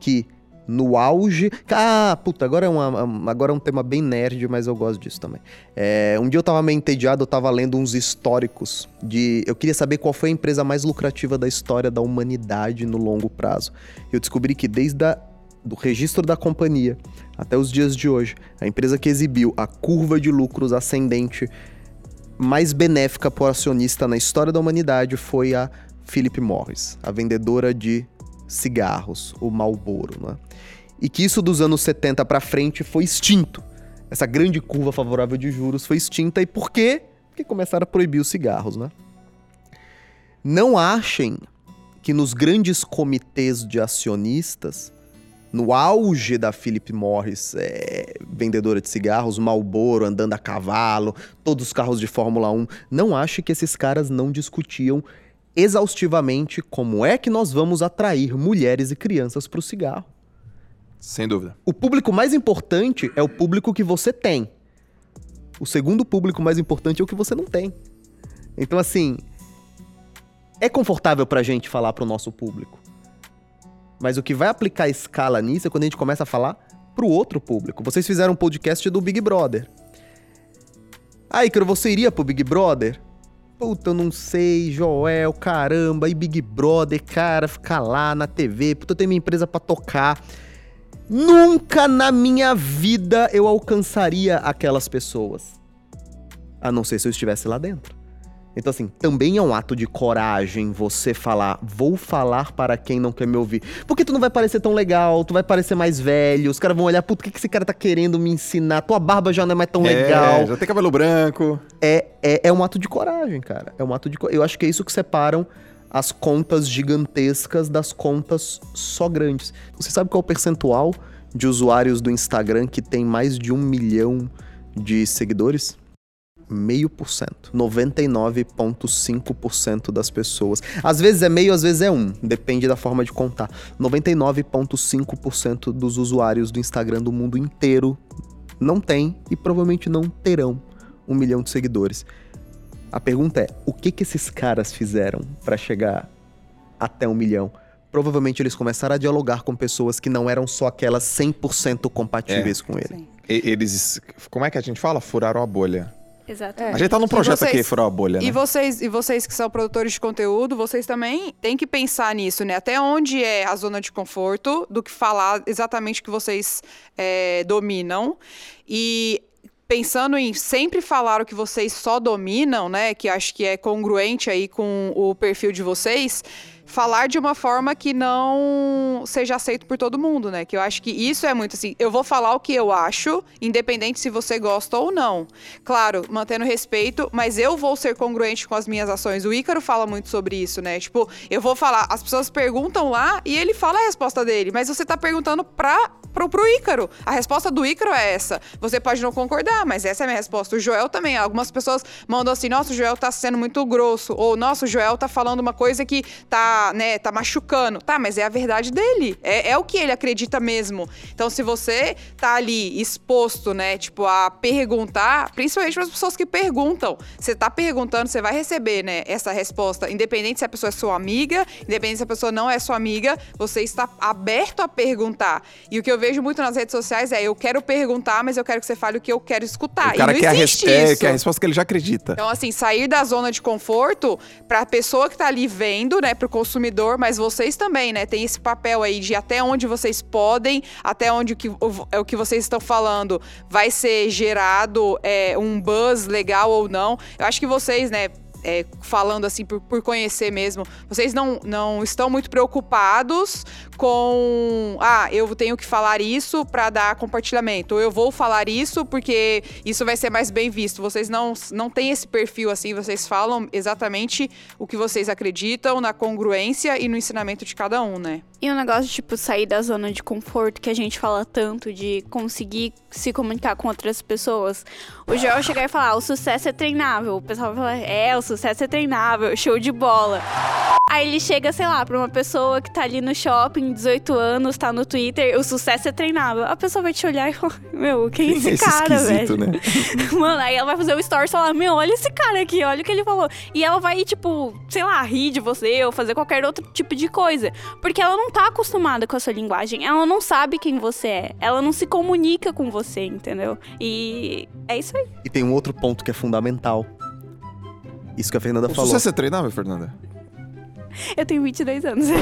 que no auge. Ah, puta, agora é, uma, agora é um tema bem nerd, mas eu gosto disso também. É, um dia eu tava meio entediado, eu tava lendo uns históricos de. Eu queria saber qual foi a empresa mais lucrativa da história da humanidade no longo prazo. Eu descobri que desde a, do registro da companhia até os dias de hoje, a empresa que exibiu a curva de lucros ascendente mais benéfica para o acionista na história da humanidade foi a Philip Morris, a vendedora de cigarros, o Marlboro, né? E que isso dos anos 70 para frente foi extinto. Essa grande curva favorável de juros foi extinta e por quê? Porque começaram a proibir os cigarros, né? Não achem que nos grandes comitês de acionistas no auge da Philip Morris, é, vendedora de cigarros, Marlboro, andando a cavalo, todos os carros de Fórmula 1, não ache que esses caras não discutiam exaustivamente como é que nós vamos atrair mulheres e crianças para o cigarro. Sem dúvida. O público mais importante é o público que você tem. O segundo público mais importante é o que você não tem. Então, assim, é confortável pra gente falar pro nosso público. Mas o que vai aplicar escala nisso é quando a gente começa a falar pro outro público. Vocês fizeram um podcast do Big Brother. Ah, Icaro, você iria pro Big Brother? Puta, eu não sei, Joel, caramba, e Big Brother, cara, ficar lá na TV, puta, eu tenho minha empresa pra tocar. Nunca na minha vida eu alcançaria aquelas pessoas. A não ser se eu estivesse lá dentro. Então, assim, também é um ato de coragem você falar, vou falar para quem não quer me ouvir. Porque tu não vai parecer tão legal, tu vai parecer mais velho, os caras vão olhar, puta, o que, que esse cara tá querendo me ensinar? Tua barba já não é mais tão É, legal. já tem cabelo branco. É, é, é um ato de coragem, cara. É um ato de Eu acho que é isso que separam as contas gigantescas das contas só grandes. Você sabe qual é o percentual de usuários do Instagram que tem mais de um milhão de seguidores? Meio por cento. 99,5% das pessoas. Às vezes é meio, às vezes é um. Depende da forma de contar. 99,5% dos usuários do Instagram do mundo inteiro não tem e provavelmente não terão um milhão de seguidores. A pergunta é: o que que esses caras fizeram para chegar até um milhão? Provavelmente eles começaram a dialogar com pessoas que não eram só aquelas 100% compatíveis com ele. E- eles. Como é que a gente fala? Furaram a bolha. Exatamente. A gente tá num projeto vocês- aqui, furar a bolha, né? E vocês, e vocês que são produtores de conteúdo, vocês também têm que pensar nisso, né? Até onde é a zona de conforto do que falar exatamente o que vocês é, dominam. E pensando em sempre falar o que vocês só dominam, né? Que acho que é congruente aí com o perfil de vocês. Falar de uma forma que não seja aceito por todo mundo, né? Que eu acho que isso é muito assim. Eu vou falar o que eu acho, independente se você gosta ou não. Claro, mantendo respeito, mas eu vou ser congruente com as minhas ações. O Ícaro fala muito sobre isso, né? Tipo, eu vou falar, as pessoas perguntam lá e ele fala a resposta dele, mas você tá perguntando pra, pro, pro Ícaro. A resposta do Ícaro é essa. Você pode não concordar, mas essa é a minha resposta. O Joel também. Algumas pessoas mandam assim: nossa, o Joel tá sendo muito grosso. Ou, nossa, o Joel tá falando uma coisa que tá, né, tá machucando. Tá, mas é a verdade dele. É, é o que ele acredita mesmo. Então, se você tá ali exposto, né, tipo, a perguntar, principalmente para as pessoas que perguntam, você tá perguntando, você vai receber, né, essa resposta, independente se a pessoa é sua amiga, independente se a pessoa não é sua amiga, você está aberto a perguntar. E o que eu vejo muito nas redes sociais é: eu quero perguntar, mas eu quero que você fale o que eu quero escutar. o cara e não quer a, existe é, isso. quer a resposta que ele já acredita. Então, assim, sair da zona de conforto pra pessoa que tá ali vendo, né, pro consumidor, mas vocês também, né, tem esse papel aí de até onde vocês podem, até onde o que, o, é o que vocês estão falando vai ser gerado é, um buzz legal ou não. Eu acho que vocês, né, é, falando assim por, por conhecer mesmo, vocês não, não estão muito preocupados com ah, eu tenho que falar isso pra dar compartilhamento, ou eu vou falar isso porque isso vai ser mais bem visto. Vocês não, não têm esse perfil assim, vocês falam exatamente o que vocês acreditam na congruência e no ensinamento de cada um, né? E o negócio de, tipo, sair da zona de conforto que a gente fala tanto, de conseguir se comunicar com outras pessoas. O Joel chegar e falar, "Ah, o sucesso é treinável. O pessoal vai falar, é, o sucesso é treinável, show de bola. Aí ele chega, sei lá, pra uma pessoa que tá ali no shopping, 18 anos, tá no Twitter, o sucesso é treinável. A pessoa vai te olhar e falar, meu, quem é esse, Esse cara, velho? né? Mano, aí ela vai fazer o story e falar, meu, olha esse cara aqui, olha o que ele falou. E ela vai, tipo, sei lá, rir de você ou fazer qualquer outro tipo de coisa. Porque ela não tá acostumada com a sua linguagem. Ela não sabe quem você é. Ela não se comunica com você, entendeu? E é isso aí. E tem um outro ponto que é fundamental. Isso que a Fernanda O falou. sucesso é treinável, Fernanda? Eu tenho 22 anos.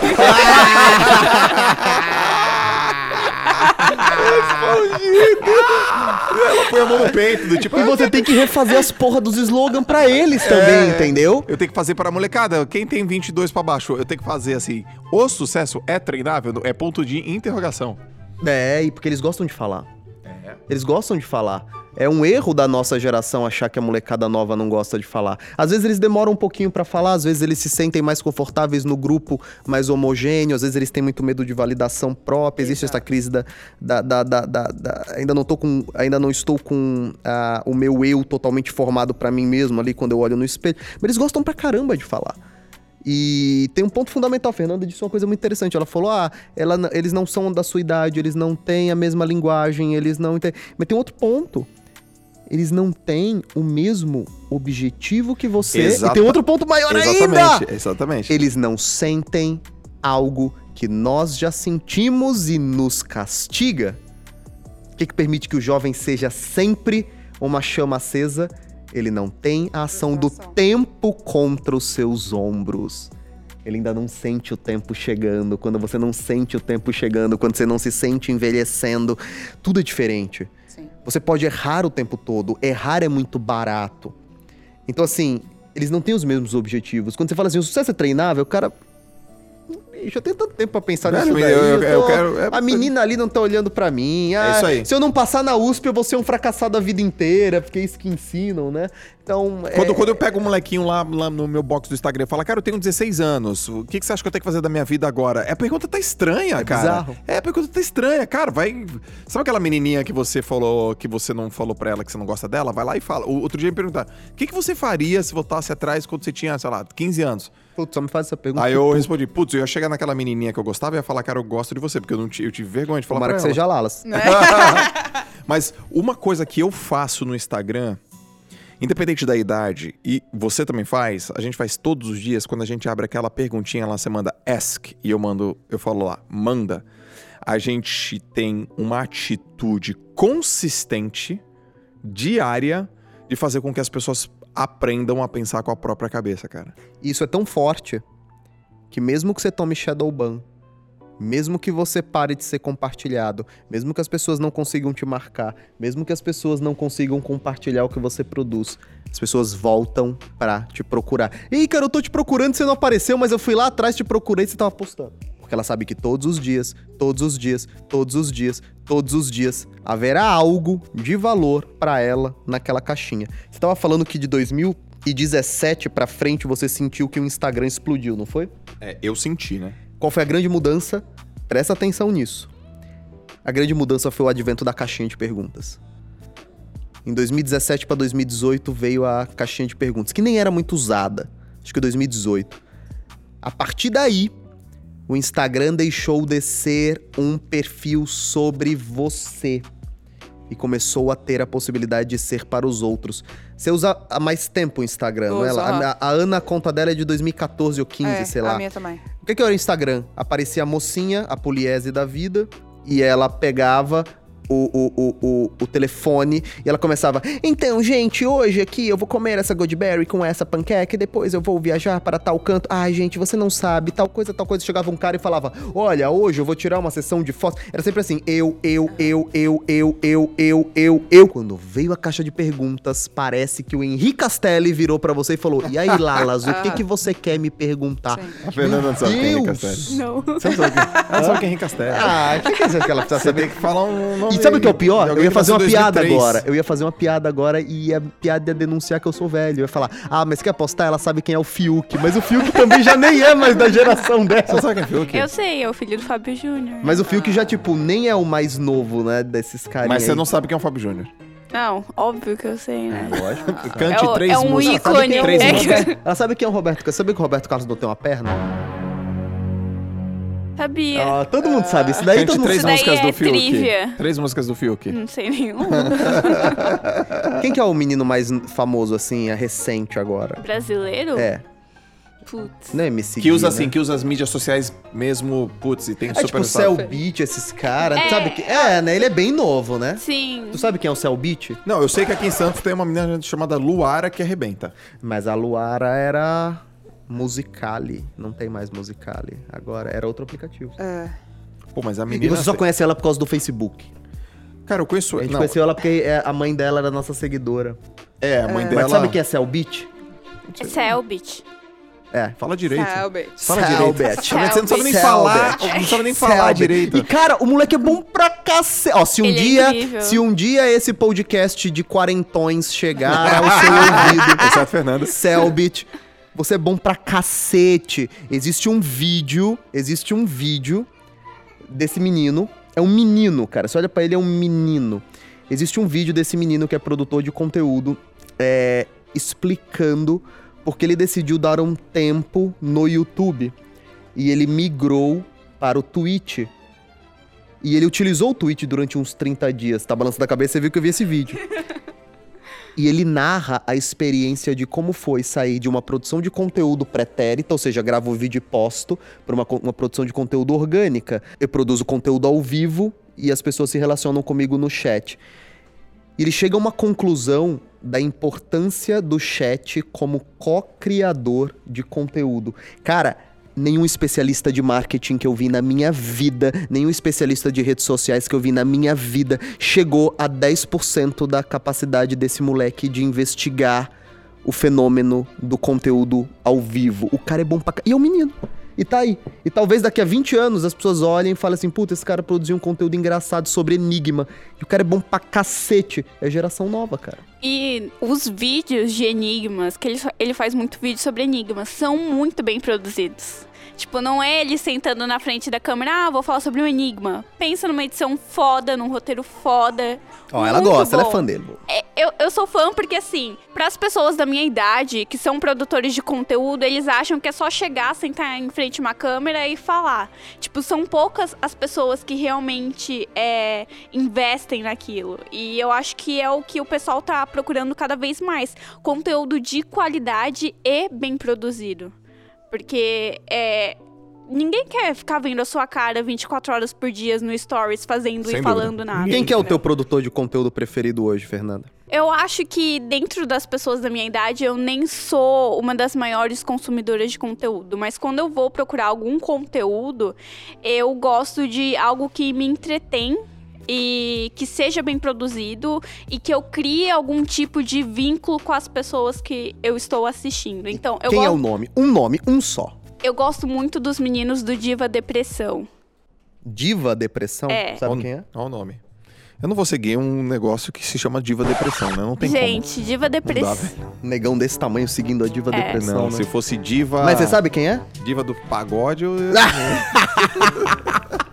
Ela põe a mão no peito, do tipo... E você tem que refazer as porra dos slogans pra eles também, É. entendeu? Eu tenho que fazer para a molecada. Quem tem 22 pra baixo, eu tenho que fazer assim. O sucesso é treinável? É ponto de interrogação. É, e porque eles gostam de falar. Eles gostam de falar. É um erro da nossa geração achar que a molecada nova não gosta de falar. Às vezes eles demoram um pouquinho pra falar, às vezes eles se sentem mais confortáveis no grupo mais homogêneo, às vezes eles têm muito medo de validação própria. Existe essa crise da, da, da, da- da- da- ainda não tô com, ainda não estou com ah, o meu eu totalmente formado pra mim mesmo ali quando eu olho no espelho. Mas eles gostam pra caramba de falar. E tem um ponto fundamental, a Fernanda disse uma coisa muito interessante. Ela falou: ah, ela, eles não são da sua idade, eles não têm a mesma linguagem, eles não. Mas tem outro ponto. Eles não têm o mesmo objetivo que você. E Exata- tem outro ponto maior ainda! Exatamente, exatamente. Eles não sentem algo que nós já sentimos e nos castiga. O que, que permite que o jovem seja sempre uma chama acesa? Ele não tem a ação do tempo contra os seus ombros. Ele ainda não sente o tempo chegando. Quando você não sente o tempo chegando, quando você não se sente envelhecendo, tudo é diferente. Você pode errar o tempo todo. Errar é muito barato. Então, assim, eles não têm os mesmos objetivos. Quando você fala assim, o sucesso é treinável, o cara. Bicho, eu tenho tanto tempo pra pensar nisso daí. eu- eu eu tô- quero- é- A menina ali não tá olhando pra mim. Ah, isso aí. Se eu não passar na USP, eu vou ser um fracassado a vida inteira, porque é isso que ensinam, né? Então. Quando, é- quando eu pego um molequinho lá, lá no meu box do Instagram e falo, cara, eu tenho 16 anos, o que, que você acha que eu tenho que fazer da minha vida agora? É, a pergunta tá estranha, É cara. bizarro. É, a pergunta tá estranha, cara. Vai. Sabe aquela menininha que você falou, que você não falou pra ela que você não gosta dela? Vai lá e fala. O- Outro dia me perguntar, o que, que você faria se voltasse atrás quando você tinha, sei lá, 15 anos? Putz, só me faz essa pergunta. Aí eu respondi, putz, eu ia chegar naquela menininha que eu gostava e ia falar, cara, eu gosto de você, porque eu, não eu tive vergonha de falar Tomara pra que ela. seja Lalas. Mas uma coisa que eu faço no Instagram, independente da idade, e você também faz, a gente faz todos os dias, quando a gente abre aquela perguntinha lá, você manda ask, e eu mando, eu falo lá, manda. A gente tem uma atitude consistente, diária, de fazer com que as pessoas aprendam a pensar com a própria cabeça, cara. Isso é tão forte que mesmo que você tome Shadowban, mesmo que você pare de ser compartilhado, mesmo que as pessoas não consigam te marcar, mesmo que as pessoas não consigam compartilhar o que você produz, as pessoas voltam pra te procurar. Ei, cara, eu tô te procurando, você não apareceu, mas eu fui lá atrás, te procurei você tava postando. Porque ela sabe que todos os dias, todos os dias, todos os dias, todos os dias, haverá algo de valor pra ela naquela caixinha. Você tava falando que de 2017 pra frente você sentiu que o Instagram explodiu, não foi? É, eu senti, né? Qual foi a grande mudança? Presta atenção nisso. A grande mudança foi o advento da caixinha de perguntas. Em 2017 para 2018 veio a caixinha de perguntas, que nem era muito usada. Acho que 2018. A partir daí, o Instagram deixou de ser um perfil sobre você e começou a ter a possibilidade de ser para os outros. Você usa há mais tempo o Instagram, não é? A, a Ana, a conta dela é de 2014 ou 15, é, sei a lá. minha também. O que, que era o Instagram? Aparecia a mocinha, a poliese da vida, e ela pegava, o, o, o, o, o telefone e ela começava: Então, gente, hoje aqui eu vou comer essa Goldberry com essa panqueca e depois eu vou viajar para tal canto. Ai, gente, você não sabe, tal coisa, tal coisa. Chegava um cara e falava: Olha, hoje eu vou tirar uma sessão de fotos. Era sempre assim: eu, eu, eu, eu, eu, eu, eu, eu, eu. Quando veio a caixa de perguntas, parece que o Henrique Castelli virou pra você e falou: E aí, Lalas, o que, que você quer me perguntar? A Fernanda não sabe quem é Henrique! Castelli. Não. Você não sabe quem, ela não sabe quem é Henrique Castelli. Ah, o que quer dizer que ela precisa Você saber? tem que falar um nome E sabe o que é o pior? Eu ia fazer uma nasceu em piada 2003. agora. Eu ia fazer uma piada agora e a piada ia denunciar que eu sou velho. Eu ia falar, ah, mas quer apostar? Ela sabe quem é o Fiuk. Mas o Fiuk também já nem é mais da geração Você dela. sabe quem é Fiuk? Eu sei, é o filho do Fábio Júnior. Mas o Fiuk já, tipo, nem é o mais novo, né, desses caras. Mas você não sabe quem é o Fábio Júnior. Não, óbvio que eu sei, né? Lógico. Cante É o- três é um músicas. ícone. Três É músicas. que- Ela sabe quem é o Roberto Carlos? Sabe que o Roberto Carlos não tem uma perna? Sabia. Ah, todo mundo sabe. Isso daí Cante todo mundo três músicas é do Fiuk. trivia. Três músicas do Fiuk. Não sei nenhum. Quem que é o menino mais famoso, assim, é recente agora? Brasileiro? É, Putz. não é MC Que usa Gui, assim, né? que usa as mídias sociais mesmo, putz, e tem É super tipo o Cell Beat, esses caras. É. Sabe que... É, né? Ele é bem novo, né? Sim. Tu sabe quem é o Cell Beat? Não, eu sei que aqui em Santos tem uma menina chamada Luara que arrebenta. Mas a Luara era Musicali. Não tem mais Musicali. Agora era outro aplicativo. É. Pô, mas a E menina... você só conhece ela por causa do Facebook. Cara, eu conheço... A gente Não, conheceu ela porque é, a mãe dela era nossa seguidora. é, a mãe dela... Mas sabe quem é Cellbit? É Selbit. É. Fala direito. Selbit. Fala Selbit. direito. Tá vendo? Você não sabe nem Selbit. falar, não sabe nem falar Selbit. direito. E cara, o moleque é bom pra cacete. Ó, se um Ele é dia, incrível. se um dia esse podcast de quarentões chegar ao seu ouvido, Exceto Fernanda. Selbit, você é bom pra cacete. Existe um vídeo, existe um vídeo desse menino. É um menino, cara. Você olha pra ele, é um menino. Existe um vídeo desse menino que é produtor de conteúdo é, explicando porque ele decidiu dar um tempo no YouTube. E ele migrou para o Twitch. E ele utilizou o Twitch durante uns 30 dias. Tá balançando a cabeça, você viu que eu vi esse vídeo. E ele narra a experiência de como foi sair de uma produção de conteúdo pretérita, ou seja, gravo o vídeo e posto, para uma, uma produção de conteúdo orgânica. Eu produzo conteúdo ao vivo e as pessoas se relacionam comigo no chat. E ele chega a uma conclusão da importância do chat como co-criador de conteúdo. Cara, nenhum especialista de marketing que eu vi na minha vida, nenhum especialista de redes sociais que eu vi na minha vida chegou a 10% da capacidade desse moleque de investigar o fenômeno do conteúdo ao vivo. O cara é bom pra... E é um menino. E tá aí. E talvez daqui a 20 anos as pessoas olhem e falem assim: puta, esse cara produziu um conteúdo engraçado sobre enigma. E o cara é bom pra cacete. É geração nova, cara. E os vídeos de enigmas, que ele, ele faz muito vídeo sobre enigmas, são muito bem produzidos. Tipo, não é ele sentando na frente da câmera, ah, vou falar sobre um enigma. Pensa numa edição foda, num roteiro foda. Ó, ela gosta, ela é bom. fã dele. É, eu, eu sou fã porque, assim, para as pessoas da minha idade, que são produtores de conteúdo, eles acham que é só chegar, sentar em frente a uma câmera e falar. Tipo, são poucas as pessoas que realmente é, investem naquilo. E eu acho que é o que o pessoal tá procurando cada vez mais. Conteúdo de qualidade e bem produzido. Porque é. Ninguém quer ficar vendo a sua cara 24 horas por dia no Stories fazendo Sem e dúvida. falando nada. Quem que é o teu produtor de conteúdo preferido hoje, Fernanda? Eu acho que dentro das pessoas da minha idade eu nem sou uma das maiores consumidoras de conteúdo, mas quando eu vou procurar algum conteúdo, eu gosto de algo que me entretém e que seja bem produzido e que eu crie algum tipo de vínculo com as pessoas que eu estou assistindo. Então, eu, Quem é gosto, o nome? Um nome, um só. eu gosto muito dos meninos do Diva Depressão. Diva Depressão? É. Sabe Olha quem é? Olha o nome. Eu não vou seguir um negócio que se chama Diva Depressão, né? Não tem Gente, Diva como. Dá, Depressão. Um negão desse tamanho seguindo a Diva É. Depressão, Não, né? se fosse Diva... Mas você sabe quem é? Diva do pagode, eu...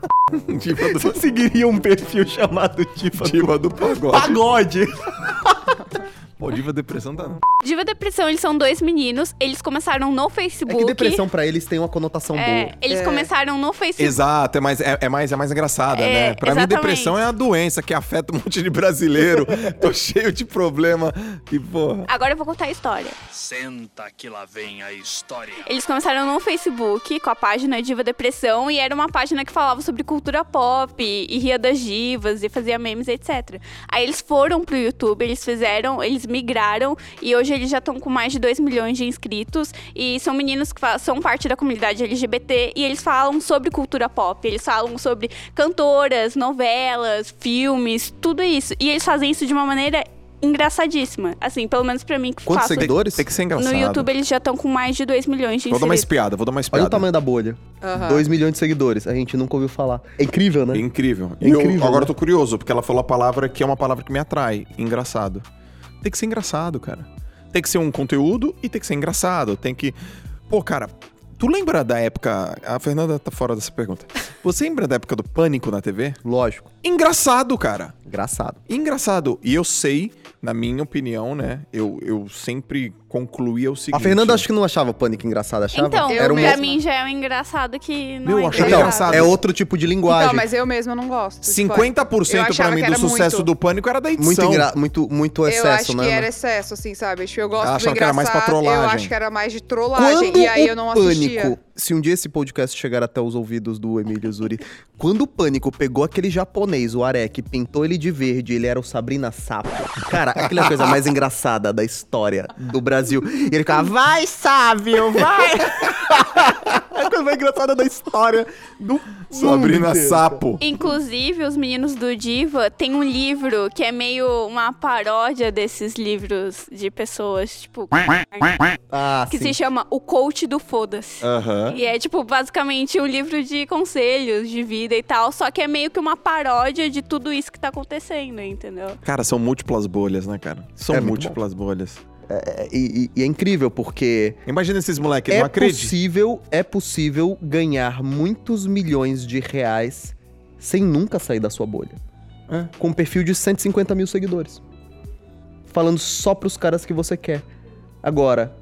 Diva do... Você seguiria um perfil chamado Diva, Diva do pagode. Pagode. Pô, diva depressão tá. Diva Depressão, eles são dois meninos. Eles começaram no É Facebook. que depressão pra eles tem uma conotação É, boa. eles É. começaram no Facebook. Exato, é mais, é, é mais, é mais engraçada, É, né? Pra mim, exatamente. depressão é a doença que afeta um monte de brasileiro. Tô cheio de problema. E, porra. Agora eu vou contar a história. Senta que lá vem a história. Eles começaram no Facebook com a página Diva Depressão e era uma página que falava sobre cultura pop e ria das divas e fazia memes, etc. Aí eles foram pro YouTube, eles fizeram, eles migraram e hoje eles já estão com mais de 2 milhões de inscritos e são meninos que são parte da comunidade LGBT e eles falam sobre cultura pop, eles falam sobre cantoras, novelas, filmes, tudo isso. E eles fazem isso de uma maneira engraçadíssima. Assim, pelo menos pra mim que Quantos faço. seguidores? Tem que ser engraçado. No YouTube eles já estão com mais de 2 milhões de Vou dar uma inscritos. espiada, vou dar uma Olha espiada. o tamanho da bolha. Aham. 2 milhões de seguidores. A gente nunca ouviu falar. É incrível, né? É incrível. E eu- Incrível, agora né? eu tô curioso, porque ela falou a palavra que é uma palavra que me atrai. Engraçado. Tem que ser engraçado, cara. Tem que ser um conteúdo e tem que ser engraçado. Tem que. Pô, cara, tu lembra da época. A Fernanda tá fora dessa pergunta. Você lembra da época do pânico na TV? Lógico. Engraçado, cara. Engraçado. Engraçado. E eu sei, na minha opinião, né? Eu, eu sempre concluía o seguinte. A Fernanda acho que não achava pânico engraçado, achava? Então, Eu Era um pra mesma. mim já é um engraçado que não Meu, é eu achava Então, engraçado. é outro tipo de linguagem. Então, mas eu mesma não gosto. de 50% pânico. Eu pra mim do sucesso muito. do pânico era da edição. muito, engra... muito, muito Eu excesso, acho né? que era excesso, assim, sabe? Tipo, Eu gosto Eu do achava que era mais pra engraçado, Eu trollagem. acho que era mais de trollagem. Quando e aí eu não pânico, assistia. Se um dia esse podcast chegar até os ouvidos do Emílio Zuri, quando o pânico pegou aquele japonês, o Arek, pintou ele de verde, ele era o Sabrina Sapo. Cara, aquela é coisa mais engraçada da história do Brasil. E ele ficava, vai, sábio, vai! a coisa mais engraçada da história do Sabrina inteiro. Sapo. Inclusive, os meninos do Diva tem um livro que é meio uma paródia desses livros de pessoas, tipo, Ah, que sim. se chama O Coach do Foda-se. Aham. E é, tipo, basicamente um livro de conselhos de vida e tal, só que é meio que uma paródia de tudo isso que tá acontecendo, entendeu? Cara, são múltiplas bolhas, né, cara? São É múltiplas bolhas. É, e, e- e é incrível porque Imagina esses moleques, é não acredito. possível, é possível ganhar muitos milhões de reais sem nunca sair da sua bolha. É. Com um perfil de 150 mil seguidores. Falando só pros caras que você quer. Agora,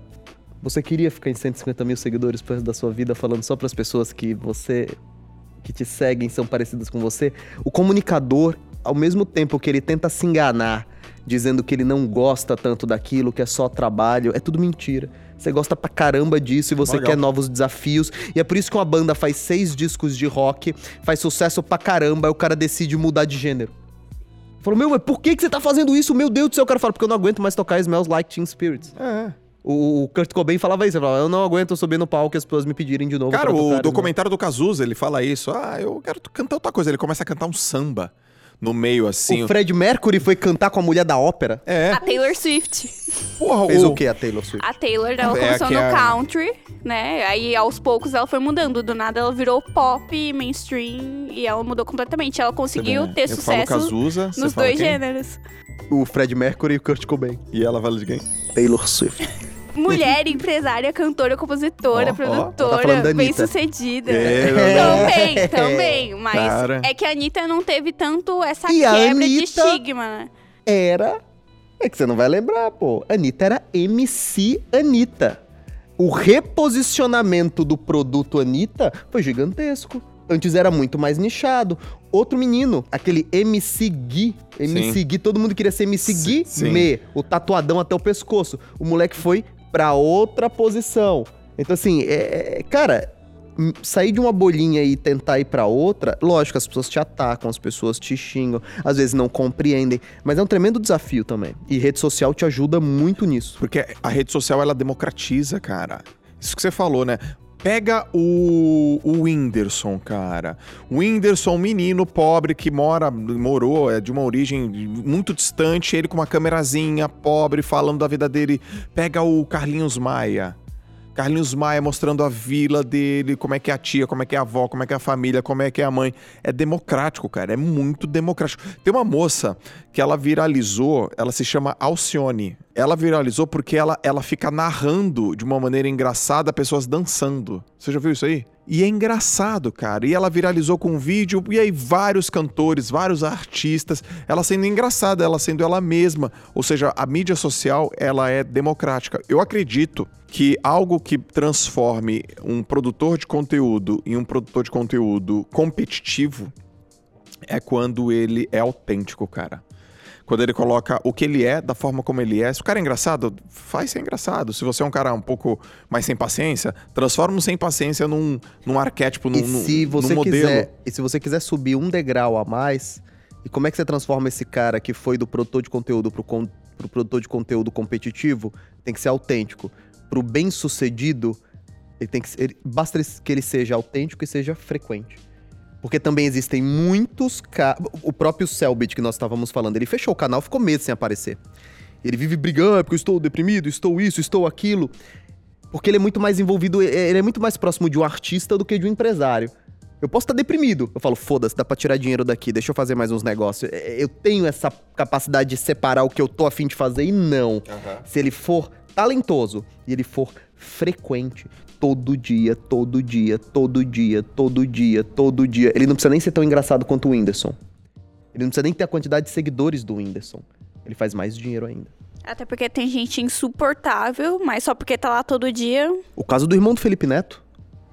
você queria ficar em 150 mil seguidores pro resto da sua vida falando só pras pessoas que você. que te seguem, são parecidas com você? O comunicador, ao mesmo tempo que ele tenta se enganar, dizendo que ele não gosta tanto daquilo, que é só trabalho, é tudo mentira. Você gosta pra caramba disso e você Legal. quer novos desafios. E é por isso que uma banda faz seis discos de rock, faz sucesso pra caramba, aí o cara decide mudar de gênero. Falou, meu, mas por que, que você tá fazendo isso? Meu Deus do céu, o cara fala, porque eu não aguento mais tocar Smells Like Teen Spirits. É. O, o Kurt Cobain falava isso, ele falava, eu não aguento subir no palco e as pessoas me pedirem de novo Cara, pra tocar o documentário do Cazuza, ele fala isso. Ah, eu quero cantar outra coisa. Ele começa a cantar um samba no meio, assim. O Fred Mercury foi cantar com a mulher da ópera. É. A Taylor Swift. Porra, Fez o... o que a Taylor Swift? A Taylor, ela É, começou no é- country, né? Aí aos poucos ela foi mudando. Do nada ela virou pop, mainstream e ela mudou completamente. Ela conseguiu né? ter eu sucesso Cazuza, nos dois quem? gêneros. O Fred Mercury e o Kurt Cobain. E ela fala de quem? Taylor Swift. Mulher, empresária, cantora, compositora, ó. produtora, Ela tá falando da bem Anitta. sucedida. É, Também, também. Mas Cara. é que a Anitta não teve tanto essa E a quebra de estigma, né? Era. É que você não vai lembrar, pô. Anitta era MC Anitta. O reposicionamento do produto Anitta foi gigantesco. Antes era muito mais nichado. Outro menino, aquele MC Gui. MC Sim. Gui, todo mundo queria ser MC Sim, Gui, sim. me, o tatuadão até o pescoço. O moleque foi pra outra posição. Então, assim, é, é- cara, sair de uma bolinha e tentar ir pra outra, lógico, as pessoas te atacam, as pessoas te xingam, às vezes não compreendem, mas é um tremendo desafio também. E rede social te ajuda muito nisso. Porque a rede social, ela democratiza, cara. Isso que você falou, né? Pega o, o Whindersson, cara. O Whindersson, menino pobre que mora, morou, é de uma origem muito distante, ele com uma câmerazinha, pobre, falando da vida dele. Pega o Carlinhos Maia. Carlinhos Maia mostrando a vila dele, como é que é a tia, como é que é a avó, como é que é a família, como é que é a mãe. É democrático, cara, é muito democrático. Tem uma moça que ela viralizou, ela se chama Alcione. Ela viralizou porque ela, ela fica narrando de uma maneira engraçada pessoas dançando. Você já viu isso aí? E é engraçado, cara. E ela viralizou com um vídeo, e aí vários cantores, vários artistas, ela sendo engraçada, ela sendo ela mesma. Ou seja, a mídia social, ela é democrática. Eu acredito que algo que transforme um produtor de conteúdo em um produtor de conteúdo competitivo é quando ele é autêntico, cara. Quando ele coloca o que ele é, da forma como ele é. Se o cara é engraçado, faz ser engraçado. Se você é um cara um pouco mais sem paciência, transforma o sem paciência num, num arquétipo, num, e num- se num você modelo. quiser, e se você quiser subir um degrau a mais, e como é que você transforma esse cara que foi do produtor de conteúdo pro, con- pro produtor de conteúdo competitivo? Tem que ser autêntico. Pro bem-sucedido, ele tem que ser, ele- basta que ele seja autêntico e seja frequente. Porque também existem muitos ca... O próprio Selbit que nós estávamos falando, ele fechou o canal, ficou meses sem aparecer. Ele vive brigando, "Ah, porque eu estou deprimido, estou isso, estou aquilo. Porque ele é muito mais envolvido, é- ele é muito mais próximo de um artista do que de um empresário. Eu posso estar deprimido. Eu falo, foda-se, dá pra tirar dinheiro daqui, deixa eu fazer mais uns negócios. É, Eu tenho essa capacidade de separar o que eu tô afim de fazer e não. Se ele for talentoso e ele for frequente, todo dia, todo dia, todo dia, todo dia, todo dia, ele não precisa nem ser tão engraçado quanto o Whindersson. Ele não precisa nem ter a quantidade de seguidores do Whindersson. Ele faz mais dinheiro ainda. Até porque tem gente insuportável, mas só porque tá lá todo dia. O caso do irmão do Felipe Neto,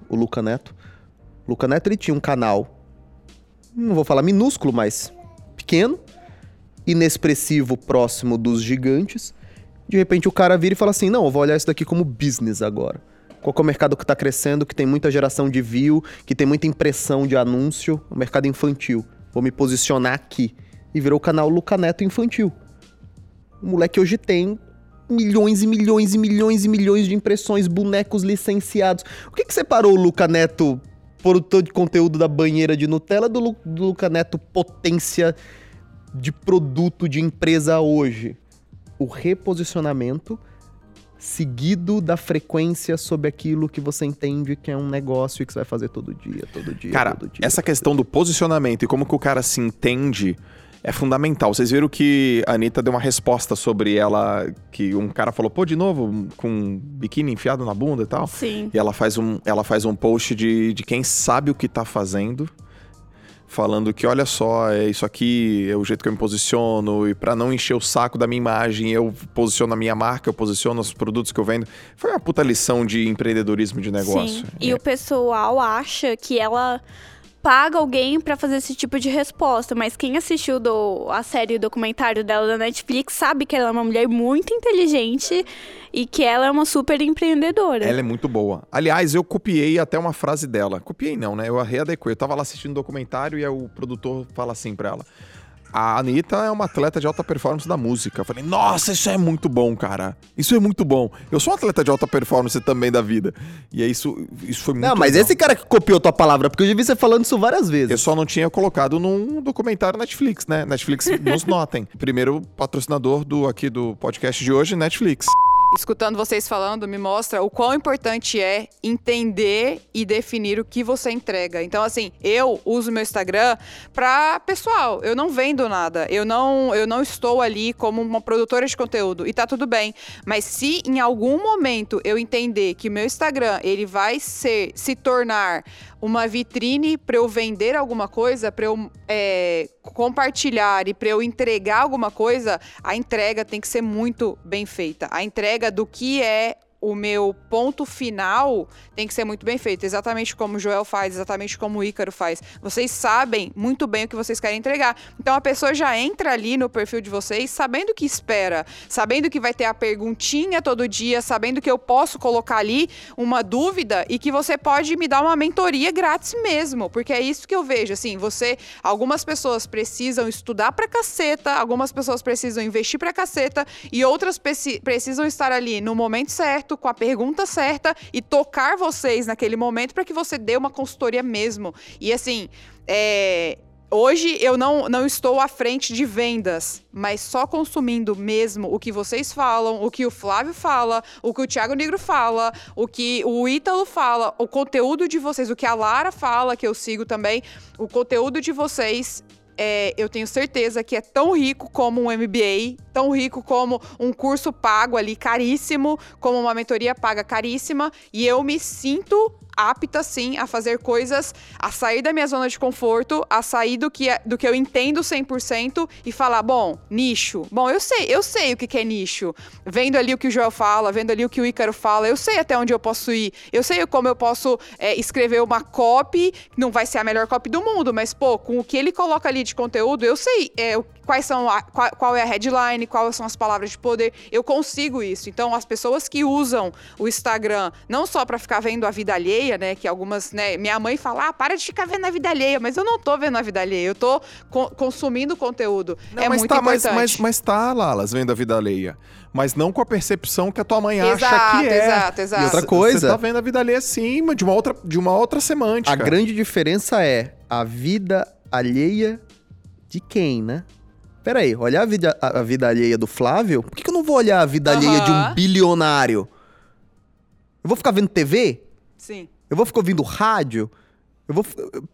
o Luca Neto. O Luca Neto, ele tinha um canal, não vou falar minúsculo, mas pequeno, inexpressivo, próximo dos gigantes. De repente o cara vira e fala assim, não, eu vou olhar isso daqui como business agora. Qual é o mercado que tá crescendo, que tem muita geração de view, que tem muita impressão de anúncio, o mercado infantil. Vou me posicionar aqui. E virou o canal Luca Neto Infantil. O moleque hoje tem milhões e milhões e milhões e milhões de impressões, bonecos licenciados. O que, que separou o Luca Neto, produtor de conteúdo da banheira de Nutella, do, Lu- do Luca Neto potência de produto de empresa hoje? O reposicionamento seguido da frequência sobre aquilo que você entende que é um negócio e que você vai fazer todo dia, todo dia, Cara, todo dia. essa questão do posicionamento e como que o cara se entende é fundamental. Vocês viram que a Anitta deu uma resposta sobre ela, que um cara falou, pô, de novo, com um biquíni enfiado na bunda e tal. Sim. E ela faz um, ela faz um post de, de quem sabe o que tá fazendo, falando que, olha só, é isso aqui é o jeito que eu me posiciono, e pra não encher o saco da minha imagem, eu posiciono a minha marca, eu posiciono os produtos que eu vendo. Foi uma puta lição de empreendedorismo de negócio. Sim. E o pessoal acha que ela paga alguém pra fazer esse tipo de resposta, mas quem assistiu do, a série documentário dela da Netflix sabe que ela é uma mulher muito inteligente e que ela é uma super empreendedora. Ela é muito boa. Aliás, eu copiei até uma frase dela. Copiei não, né? Eu readequei. Eu tava lá assistindo um documentário e o produtor fala assim pra ela. A Anitta é uma atleta de alta performance da música. Eu falei, nossa, isso é muito bom, cara. Isso é muito bom. Eu sou um atleta de alta performance também da vida. E é isso, isso foi muito Não, mas legal. esse cara que copiou tua palavra, porque eu já vi você falando isso várias vezes. Eu só não tinha colocado num documentário Netflix, né? Netflix nos notem. Primeiro patrocinador do aqui do podcast de hoje, Netflix. Escutando vocês falando, me mostra o quão importante é entender e definir o que você entrega. Então, assim, eu uso meu Instagram pra pessoal. Eu não vendo nada. Eu não, eu não estou ali como uma produtora de conteúdo. E tá tudo bem. Mas se em algum momento eu entender que meu Instagram ele vai ser se tornar uma vitrine para eu vender alguma coisa, para eu é, compartilhar e para eu entregar alguma coisa, a entrega tem que ser muito bem feita. A entrega do que é o meu ponto final tem que ser muito bem feito, exatamente como o Joel faz, exatamente como o Ícaro faz. Vocês sabem muito bem o que vocês querem entregar. Então a pessoa já entra ali no perfil de vocês sabendo o que espera, sabendo que vai ter a perguntinha todo dia, sabendo que eu posso colocar ali uma dúvida e que você pode me dar uma mentoria grátis mesmo, porque é isso que eu vejo, assim, você, algumas pessoas precisam estudar pra caceta, algumas pessoas precisam investir pra caceta e outras preci- precisam estar ali no momento certo, com a pergunta certa e tocar vocês naquele momento para que você dê uma consultoria mesmo. E assim, é, Hoje eu não, não estou à frente de vendas, mas só consumindo mesmo o que vocês falam, o que o Flávio fala, o que o Thiago Negro fala, o que o Ítalo fala, o conteúdo de vocês, o que a Lara fala, que eu sigo também, o conteúdo de vocês. É, eu tenho certeza que é tão rico como um MBA, tão rico como um curso pago ali caríssimo, como uma mentoria paga caríssima, e eu me sinto apta, sim, a fazer coisas, a sair da minha zona de conforto, a sair do que, é- do que eu entendo 100% e falar, bom, nicho. Bom, eu sei, eu sei o que, que é nicho. Vendo ali o que o Joel fala, vendo ali o que o Ícaro fala, eu sei até onde eu posso ir. Eu sei como eu posso é, escrever uma copy, não vai ser a melhor copy do mundo, mas, pô, com o que ele coloca ali de conteúdo, eu sei é, quais são a- qual, qual é a headline, quais são as palavras de poder. Eu consigo isso. Então, as pessoas que usam o Instagram não só pra ficar vendo a vida alheia, né? Que algumas, né? Minha mãe fala, ah, para de ficar vendo a vida alheia, mas eu não tô vendo a vida alheia, eu tô co- consumindo conteúdo. é mas muito tá, mas, importante. mas, mas tá, Lalas, vendo a vida alheia. Mas não com a percepção que a tua mãe acha Exato, que é. exato, exato. E outra Você coisa- tá vendo a vida alheia sim, mas de uma outra, de uma outra semântica. A grande diferença é a vida alheia de quem, né? Pera aí, olhar a vida, a, a vida alheia do Flávio, por que, que eu não vou olhar a vida alheia de um bilionário? Eu vou ficar vendo TV? Sim. Eu vou ficar ouvindo rádio? Eu vou,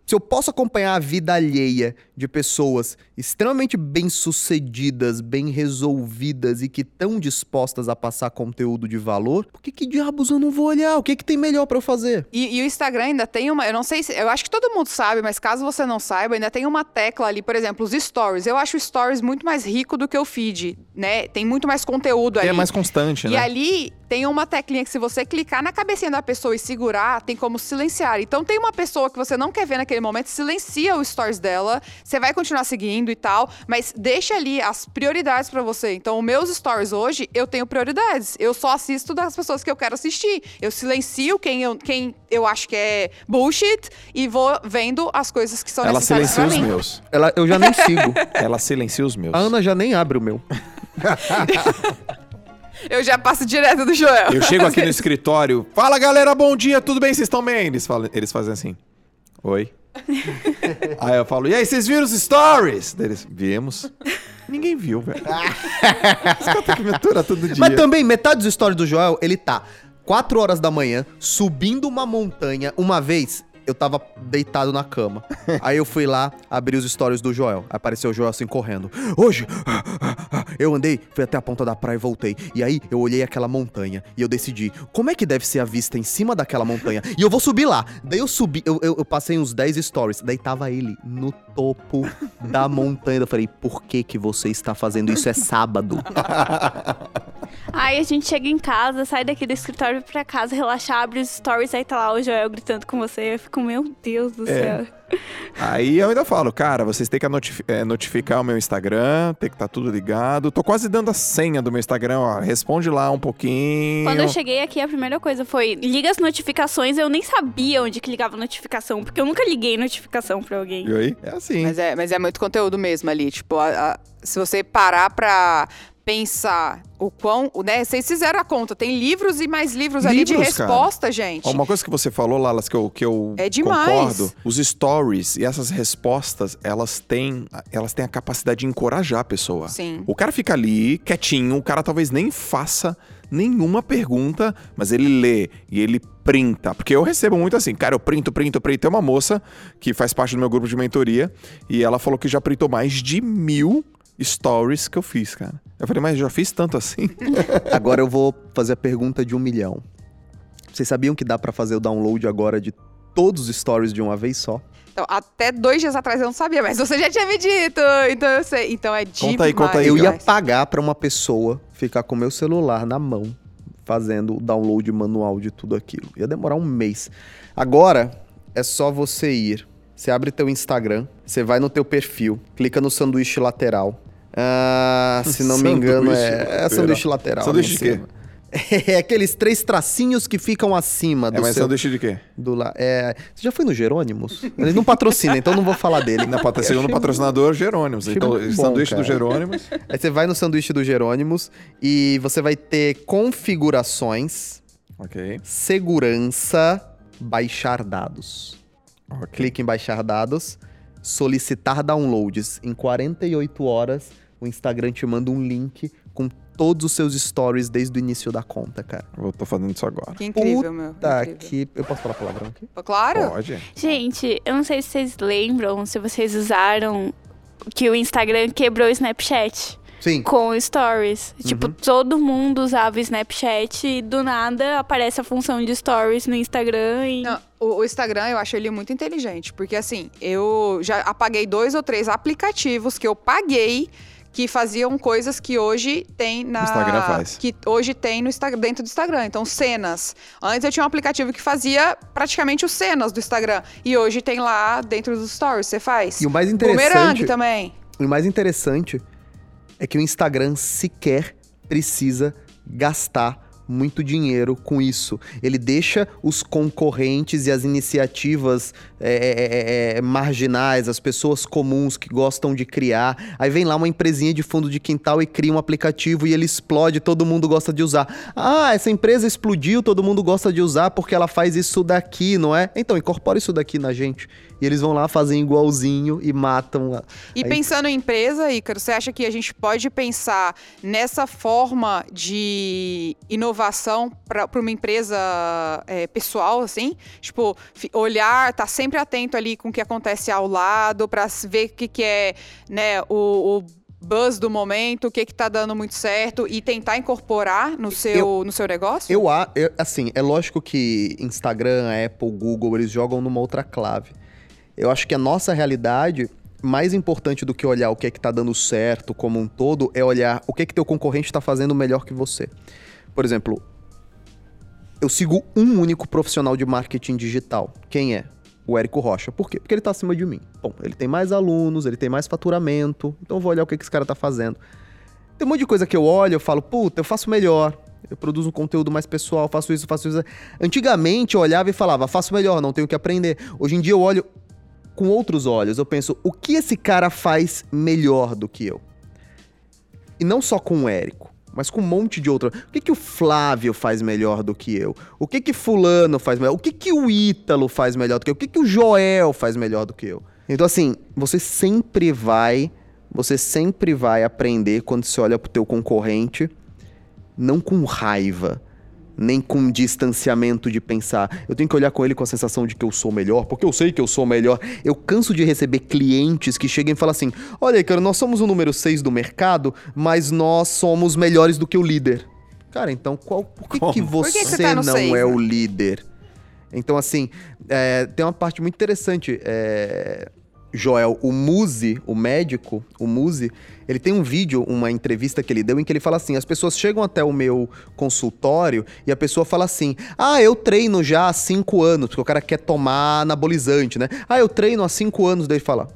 se eu posso acompanhar a vida alheia de pessoas extremamente bem-sucedidas, bem resolvidas e que estão dispostas a passar conteúdo de valor, por que, que diabos eu não vou olhar? O que, que tem melhor pra eu fazer? E, e o Instagram ainda tem uma. Eu não sei se. Eu acho que todo mundo sabe, mas caso você não saiba, ainda tem uma tecla ali, por exemplo, os stories. Eu acho o stories muito mais rico do que o feed, né? Tem muito mais conteúdo E ali. é mais constante, E né? ali tem uma teclinha que se você clicar na cabecinha da pessoa e segurar, tem como silenciar. Então tem uma pessoa que você não quer ver naquele momento, silencia o stories dela, você vai continuar seguindo e tal, mas deixa ali as prioridades pra você. Então os meus stories hoje, eu tenho prioridades. Eu só assisto das pessoas que eu quero assistir. Eu silencio quem eu, quem eu acho que é bullshit e vou vendo as coisas que são Ela necessárias silencia pra os mim. meus. Ela, eu já nem sigo. Ela silencia os meus. A Ana já nem abre o meu. Eu já passo direto do Joel. Eu chego aqui no escritório, fala galera, bom dia, tudo bem? Vocês estão bem? Eles, falam, eles fazem assim, oi. aí eu falo, e aí, vocês viram os stories? Daí Eles, vimos. Ninguém viu, velho. Os caras que todo dia. Mas também, metade dos stories do Joel, ele tá 4 horas da manhã, subindo uma montanha. Uma vez, eu tava deitado na cama. Aí eu fui lá, abri os stories do Joel. Aí apareceu o Joel assim, correndo. Hoje, eu andei, fui até a ponta da praia e voltei. E aí, eu olhei aquela montanha e eu decidi, como é que deve ser a vista em cima daquela montanha? E eu vou subir lá. Daí eu subi, eu, eu, eu passei uns 10 stories. Daí tava ele no topo da montanha. Eu falei, por que que você está fazendo isso? É sábado. Aí a gente chega em casa, sai daqui do escritório pra casa, relaxar, abre os stories, aí tá lá o Joel gritando com você. Eu fico, meu Deus do céu. Aí eu ainda falo, cara, vocês têm que eh, notificar o meu Instagram, tem que estar tudo ligado. Tô quase dando a senha do meu Instagram, ó. Responde lá um pouquinho. Quando eu cheguei aqui, a primeira coisa foi liga as notificações. Eu nem sabia onde que ligava notificação, porque eu nunca liguei notificação pra alguém. Viu aí? É assim. Mas é, mas é muito conteúdo mesmo ali. Tipo, a- a- se você parar pra pensar o quão. Né, vocês fizeram a conta. Tem livros e mais livros, ali de Livros, cara. resposta, gente. Uma coisa que você falou, Lalas, que eu, que eu É demais. concordo, os stories e essas respostas, elas têm, elas têm a capacidade de encorajar a pessoa. Sim. O cara fica ali, quietinho, o cara talvez nem faça nenhuma pergunta, mas ele lê e ele printa. Porque eu recebo muito assim, cara, eu printo, printo, printo. Tem uma moça que faz parte do meu grupo de mentoria e ela falou que já printou mais de mil stories que eu fiz, cara. Eu falei, mas já fiz tanto assim? Agora eu vou fazer a pergunta de um milhão. Vocês sabiam que dá pra fazer o download agora de todos os stories de uma vez só? Então, até dois dias atrás eu não sabia, mas você já tinha me dito. Então eu sei. Então é demais. Conta aí, conta aí, Eu ia pagar pra uma pessoa ficar com meu celular na mão fazendo o download manual de tudo aquilo. Ia demorar um mês. Agora é só você ir. Você abre teu Instagram, você vai no teu perfil, clica no sanduíche lateral. Ah, se não me engano, é, é sanduíche lateral. Sanduíche de quê? É aqueles três tracinhos que ficam acima do É, mas seu... sanduíche de quê? Do la... é... Você já foi no Jerônimos? Ele não patrocina, então não vou falar dele. Na pata- segundo Achei- patrocinador, Jerônimos. Então, bom, sanduíche cara. do Jerônimos. Aí você vai no sanduíche do Jerônimos e você vai ter configurações, ok. segurança, baixar dados. Ok. Clique em baixar dados, solicitar downloads. Em 48 horas, o Instagram te manda um link com todos os seus stories desde o início da conta, cara. Eu tô fazendo isso agora. Que incrível, meu. Tá que eu posso falar palavrão aqui? Claro. Pode. Gente, eu não sei se vocês lembram, se vocês usaram que o Instagram quebrou o Snapchat. Sim. com stories. Tipo, Uhum. todo mundo usava o Snapchat e do nada aparece a função de stories no Instagram e. Não, o, o Instagram, eu acho ele muito inteligente. Porque, assim, eu já apaguei dois ou três aplicativos que eu paguei que faziam coisas que hoje tem na... O Instagram faz. Que hoje tem no Insta- dentro do Instagram. Então, cenas. Antes eu tinha um aplicativo que fazia praticamente os cenas do Instagram. E hoje tem lá dentro dos stories, você faz. E o mais interessante, também. o mais interessante é que o Instagram sequer precisa gastar muito dinheiro com isso. Ele deixa os concorrentes e as iniciativas é, é, é, marginais, as pessoas comuns que gostam de criar. Aí vem lá uma empresinha de fundo de quintal e cria um aplicativo e ele explode, todo mundo gosta de usar. Ah, essa empresa explodiu, todo mundo gosta de usar porque ela faz isso daqui, não é? Então, incorpora isso daqui na gente. E eles vão lá, fazem igualzinho e matam. a- E pensando em empresa, Ícaro, você acha que a gente pode pensar nessa forma de inovação para uma empresa é, pessoal, assim? Tipo, olhar, tá sempre atento ali com o que acontece ao lado, para ver o que, que é né, o, o buzz do momento, o que, que tá dando muito certo e tentar incorporar no seu, no seu negócio? Eu, eu- assim, é lógico que Instagram, Apple, Google, eles jogam numa outra clave. Eu acho que a nossa realidade, mais importante do que olhar o que é que tá dando certo como um todo, é olhar o que é que teu concorrente tá fazendo melhor que você. Por exemplo, eu sigo um único profissional de marketing digital. Quem é? O Érico Rocha. Por quê? Porque ele tá acima de mim. Bom, ele tem mais alunos, ele tem mais faturamento, então eu vou olhar o que, que esse cara tá fazendo. Tem um monte de coisa que eu olho, eu falo, puta, eu faço melhor. Eu produzo um conteúdo mais pessoal, faço isso, faço isso. Antigamente eu olhava e falava, faço melhor, não tenho que aprender. Hoje em dia eu olho com outros olhos. Eu penso, o que esse cara faz melhor do que eu? E não só com o Érico, mas com um monte de outro. O que, que o Flávio faz melhor do que eu? O que que fulano faz melhor? O que que o Ítalo faz melhor do que eu? O que que o Joel faz melhor do que eu? Então assim, você sempre vai, você sempre vai aprender quando você olha pro teu concorrente, não com raiva, nem com distanciamento de pensar. Eu tenho que olhar com ele com a sensação de que eu sou melhor, porque eu sei que eu sou melhor. Eu canso de receber clientes que chegam e falam assim: olha, cara, nós somos o número 6 do mercado, mas nós somos melhores do que o líder. Cara, então qual, por que, que Por você, que que você tá não seis, é né? o líder? Então, assim, é, tem uma parte muito interessante. é, Joel, o Muzi, o médico, o Muzi, ele tem um vídeo, uma entrevista que ele deu em que ele fala assim: as pessoas chegam até o meu consultório e a pessoa fala assim: ah, eu treino já há cinco anos, porque o cara quer tomar anabolizante, né? Ah, eu treino há cinco anos, daí ele fala: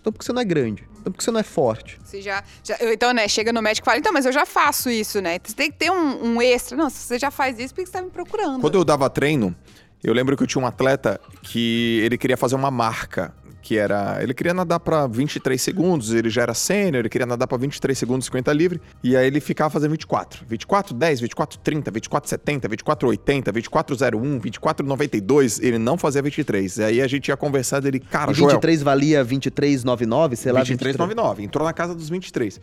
então porque você não é grande, então porque você não é forte. Você já, já- então, né, chega no médico e fala, então, mas eu já faço isso, né? Você tem que ter um, um extra. Não, você já faz isso porque você tá me procurando. Quando eu dava treino, eu lembro que eu tinha um atleta que ele queria fazer uma marca. Que era. Ele queria nadar pra 23 segundos, ele já era sênior, ele queria nadar pra 23 segundos 50 livre. E aí ele ficava fazendo 24. 24, 10, 24, 30, 24, 70, 24, 80, 24, 01, 24, 92. Ele não fazia 23. E aí a gente ia conversar dele, cara, e Joel. 23 valia 23,99, sei lá, 23,99. Entrou na casa dos 23.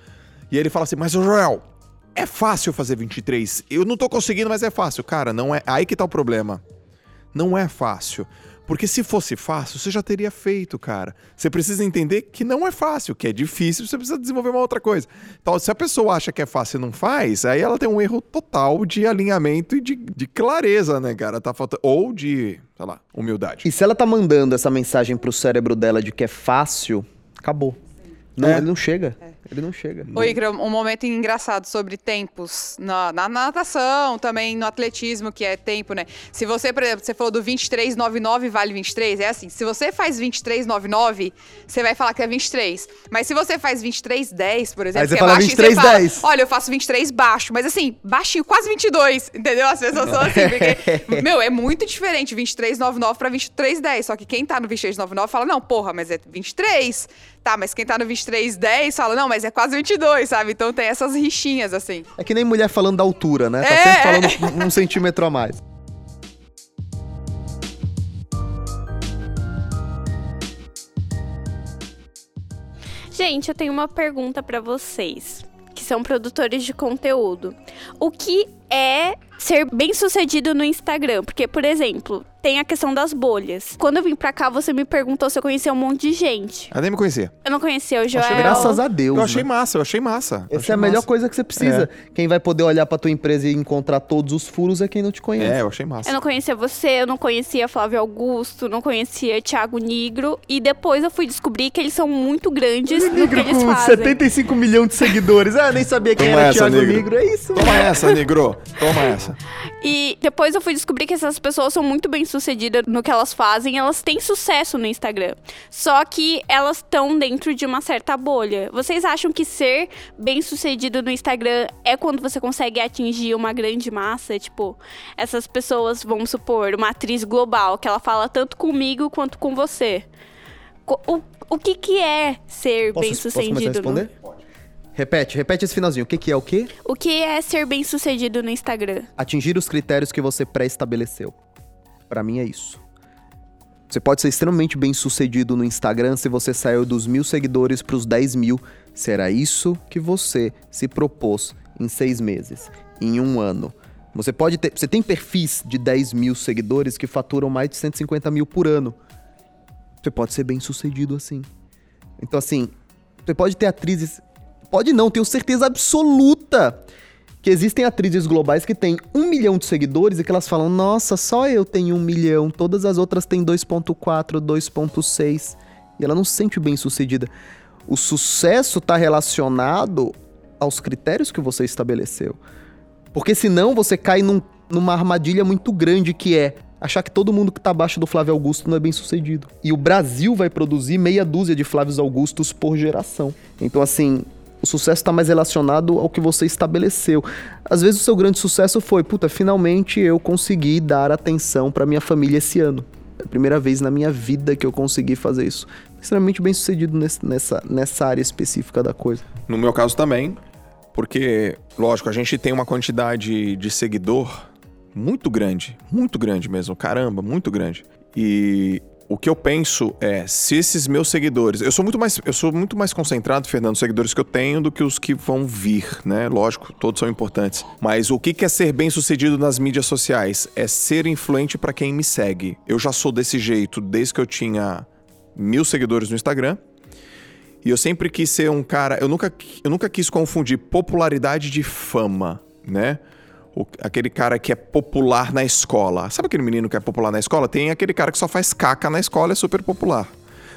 E aí ele fala assim: Mas, Joel, é fácil fazer 23. Eu não tô conseguindo, mas é fácil. Cara, não é. Aí que tá o problema. Não é fácil. Porque se fosse fácil, você já teria feito, cara. Você precisa entender que não é fácil, que é difícil, você precisa desenvolver uma outra coisa. Então, se a pessoa acha que é fácil e não faz, aí ela tem um erro total de alinhamento e de, de clareza, né, cara? Tá faltando. Ou de, sei lá, humildade. E se ela tá mandando essa mensagem pro cérebro dela de que é fácil, acabou. Não, É. ele não chega. Ele não chega. Ô, Icra, um momento engraçado sobre tempos na, na natação, também no atletismo, que é tempo, né? Se você, por exemplo, você falou do 23,99 vale 23, é assim, se você faz 23,99, você vai falar que é 23. Mas se você faz 23,10, por exemplo, Aí você que fala é baixinho, você 23,10. fala, olha, eu faço 23 baixo, mas assim, baixinho, quase 22, entendeu? As pessoas são assim, porque, meu, é muito diferente 23,99 pra 23,10, só que quem tá no 23,99 fala, não, porra, mas é 23, tá, mas quem tá no 23,10 fala, não, mas é quase 22, sabe? Então tem essas rixinhas, assim. É que nem mulher falando da altura, né? Tá É, sempre falando um, um centímetro a mais. Gente, eu tenho uma pergunta pra vocês, que são produtores de conteúdo. O que é ser bem-sucedido no Instagram? Porque, por exemplo, tem a questão das bolhas. Quando eu vim pra cá, você me perguntou se eu conhecia um monte de gente. Eu nem me conhecia. Eu não conhecia o Joel. Graças a Deus. Eu achei né? massa, eu achei massa. Essa achei é a melhor massa. coisa que você precisa. Quem vai poder olhar pra tua empresa e encontrar todos os furos é quem não te conhece. É, eu achei massa. Eu não conhecia você, eu não conhecia Flávio Augusto, não conhecia Thiago Nigro. E depois eu fui descobrir que eles são muito grandes no que Negro eles com fazem. 75 milhões de seguidores. Ah, nem sabia quem Toma era essa, Thiago negro. Negro. É isso. Toma essa, negro. Toma essa. E depois eu fui descobrir que essas pessoas são muito bem sucedidas no que elas fazem, elas têm sucesso no Instagram. Só que elas estão dentro de uma certa bolha. Vocês acham que ser bem sucedido no Instagram é quando você consegue atingir uma grande massa? Tipo, essas pessoas, vamos supor, uma atriz global, que ela fala tanto comigo quanto com você. O, o que, que é ser Posso, bem posso sucedido? responder? Repete, repete esse finalzinho. O que, que é o quê? O que é ser bem sucedido no Instagram? Atingir os critérios que você pré-estabeleceu. Pra mim é isso. Você pode ser extremamente bem sucedido no Instagram se você saiu dos mil seguidores pros 10 mil. Será isso que você se propôs em seis meses, em um ano. Você pode ter. Você tem perfis de 10 mil seguidores que faturam mais de 150 mil por ano. Você pode ser bem sucedido assim. Então, assim, você pode ter atrizes. Pode não, tenho certeza absoluta que existem atrizes globais que têm um milhão de seguidores e que elas falam: Nossa, só eu tenho um milhão, todas as outras têm 2,4, 2,6. E ela não se sente bem sucedida. O sucesso está relacionado aos critérios que você estabeleceu. Porque senão você cai num- numa armadilha muito grande que é achar que todo mundo que tá abaixo do Flávio Augusto não é bem sucedido. E o Brasil vai produzir meia dúzia de Flávios Augustos por geração. Então, assim, o sucesso tá mais relacionado ao que você estabeleceu. Às vezes o seu grande sucesso foi, puta, finalmente eu consegui dar atenção pra minha família esse ano. É a primeira vez na minha vida que eu consegui fazer isso. Extremamente bem sucedido nesse- nessa, nessa área específica da coisa. No meu caso também, porque, lógico, a gente tem uma quantidade de seguidor muito grande, muito grande mesmo, caramba, muito grande. E o que eu penso é, se esses meus seguidores, eu sou muito mais, eu sou muito mais concentrado, Fernando, nos seguidores que eu tenho do que os que vão vir, né? Lógico, todos são importantes. Mas o que é ser bem-sucedido nas mídias sociais? É ser influente para quem me segue. Eu já sou desse jeito desde que eu tinha mil seguidores no Instagram. E eu sempre quis ser um cara. Eu nunca, eu nunca quis confundir popularidade de fama, né? O- aquele cara que é popular na escola. Sabe aquele menino que é popular na escola? Tem aquele cara que só faz caca na escola é super popular.